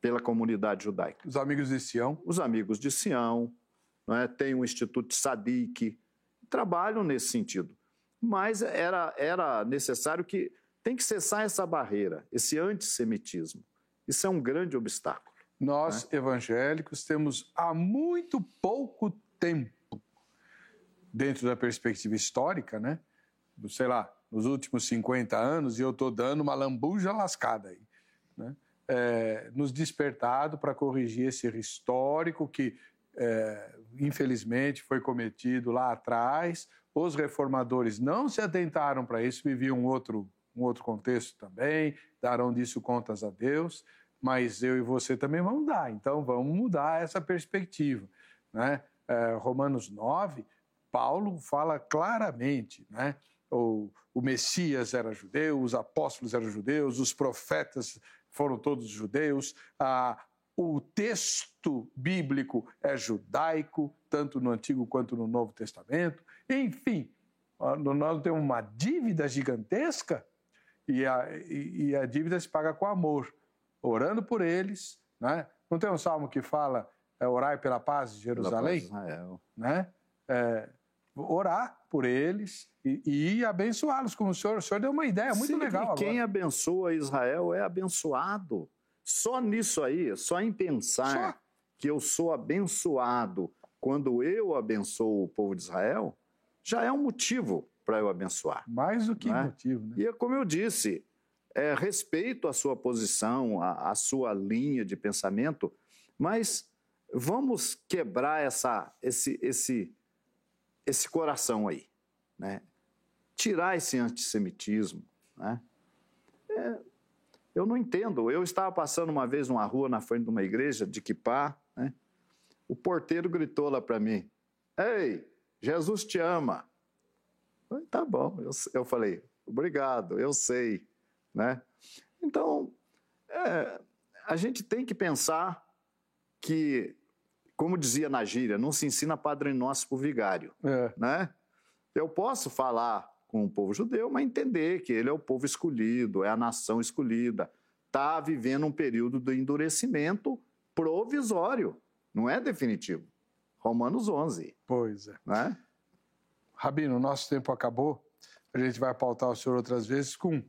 pela comunidade judaica. Os amigos de Sião? Os amigos de Sião, é? tem o Instituto Sadiq, trabalham nesse sentido. Mas era, era necessário que tem que cessar essa barreira, esse antissemitismo. Isso é um grande obstáculo. Nós, né? evangélicos, temos há muito pouco tempo, dentro da perspectiva histórica, né? Sei lá, nos últimos 50 anos, e eu estou dando uma lambuja lascada aí, né? É, nos despertado para corrigir esse erro histórico que, é, infelizmente, foi cometido lá atrás. Os reformadores não se atentaram para isso, viviam um outro, um outro contexto também, darão disso contas a Deus, mas eu e você também vamos dar, então vamos mudar essa perspectiva. Né? é, Romanos 9, Paulo fala claramente, né? O, o Messias era judeu, os apóstolos eram judeus, os profetas foram todos judeus, a, o texto bíblico é judaico, tanto no Antigo quanto no Novo Testamento. Enfim, nós temos uma dívida gigantesca e a, e a dívida se paga com amor, orando por eles. Né? Não tem um salmo que fala é, orar pela paz de Jerusalém, paz de Israel. né? É, orar por eles e, e abençoá-los, como o senhor, o senhor deu uma ideia muito Sim, legal. E quem abençoa Israel é abençoado. Só nisso aí, só em pensar só. que eu sou abençoado quando eu abençoo o povo de Israel, já é um motivo para eu abençoar. Mais do que é? motivo, né? E é como eu disse, é, respeito a sua posição, a, a sua linha de pensamento, mas vamos quebrar essa, esse, esse, esse coração aí, né? tirar esse antissemitismo. Né? É, eu não entendo. Eu estava passando uma vez numa rua na frente de uma igreja de Kipá, né? o porteiro gritou lá para mim: Ei, Jesus te ama. Eu, tá bom, eu, eu falei, obrigado, eu sei. Né? Então, é, a gente tem que pensar que, como dizia na gíria, não se ensina Padre Nosso por vigário. É. Né? Eu posso falar com o povo judeu, mas entender que ele é o povo escolhido, é a nação escolhida, está vivendo um período de endurecimento provisório, não é definitivo. Romanos 11. Pois é. Né? Rabino, nosso tempo acabou. A gente vai pautar o senhor outras vezes com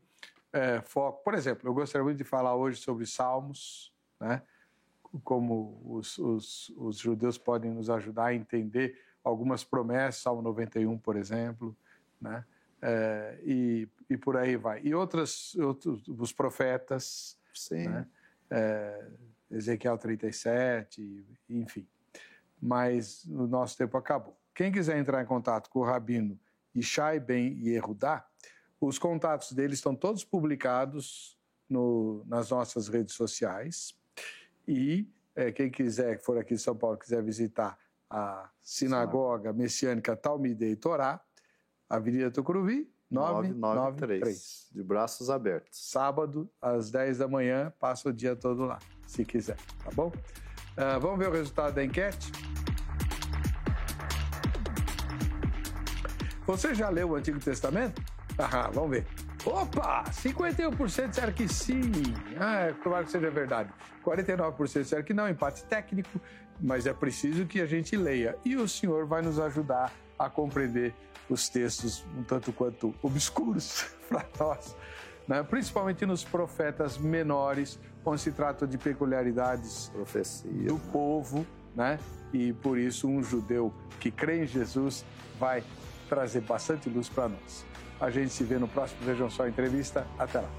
é, foco. Por exemplo, eu gostaria muito de falar hoje sobre Salmos, né? Como os, os, os, judeus podem nos ajudar a entender algumas promessas, Salmo 91, por exemplo, né? É, e, e por aí vai. E outras, outros, os profetas, Sim. Né? É, Ezequiel 37, enfim. Mas o nosso tempo acabou. Quem quiser entrar em contato com o Rabino Ishai Ben Yehudá, os contatos dele estão todos publicados no, nas nossas redes sociais. E é, quem quiser, que for aqui de São Paulo, quiser visitar a Sinagoga Messiânica Talmidei Torá, Avenida Tucuruvi, 993. De braços abertos. Sábado, às 10 da manhã, passa o dia todo lá, se quiser, tá bom? Uh, vamos ver o resultado da enquete? Você já leu o Antigo Testamento? (laughs) Ah, vamos ver. Opa! 51% disseram que sim. Ah, é provável que seja verdade. 49% disseram que não, empate técnico, mas é preciso que a gente leia. E o senhor vai nos ajudar a compreender os textos um tanto quanto obscuros (laughs) para nós, né? principalmente nos profetas menores, onde se trata de peculiaridades Profecia. do povo, né? E por isso um judeu que crê em Jesus vai trazer bastante luz para nós. A gente se vê no próximo Vejam Só Entrevista. Até lá.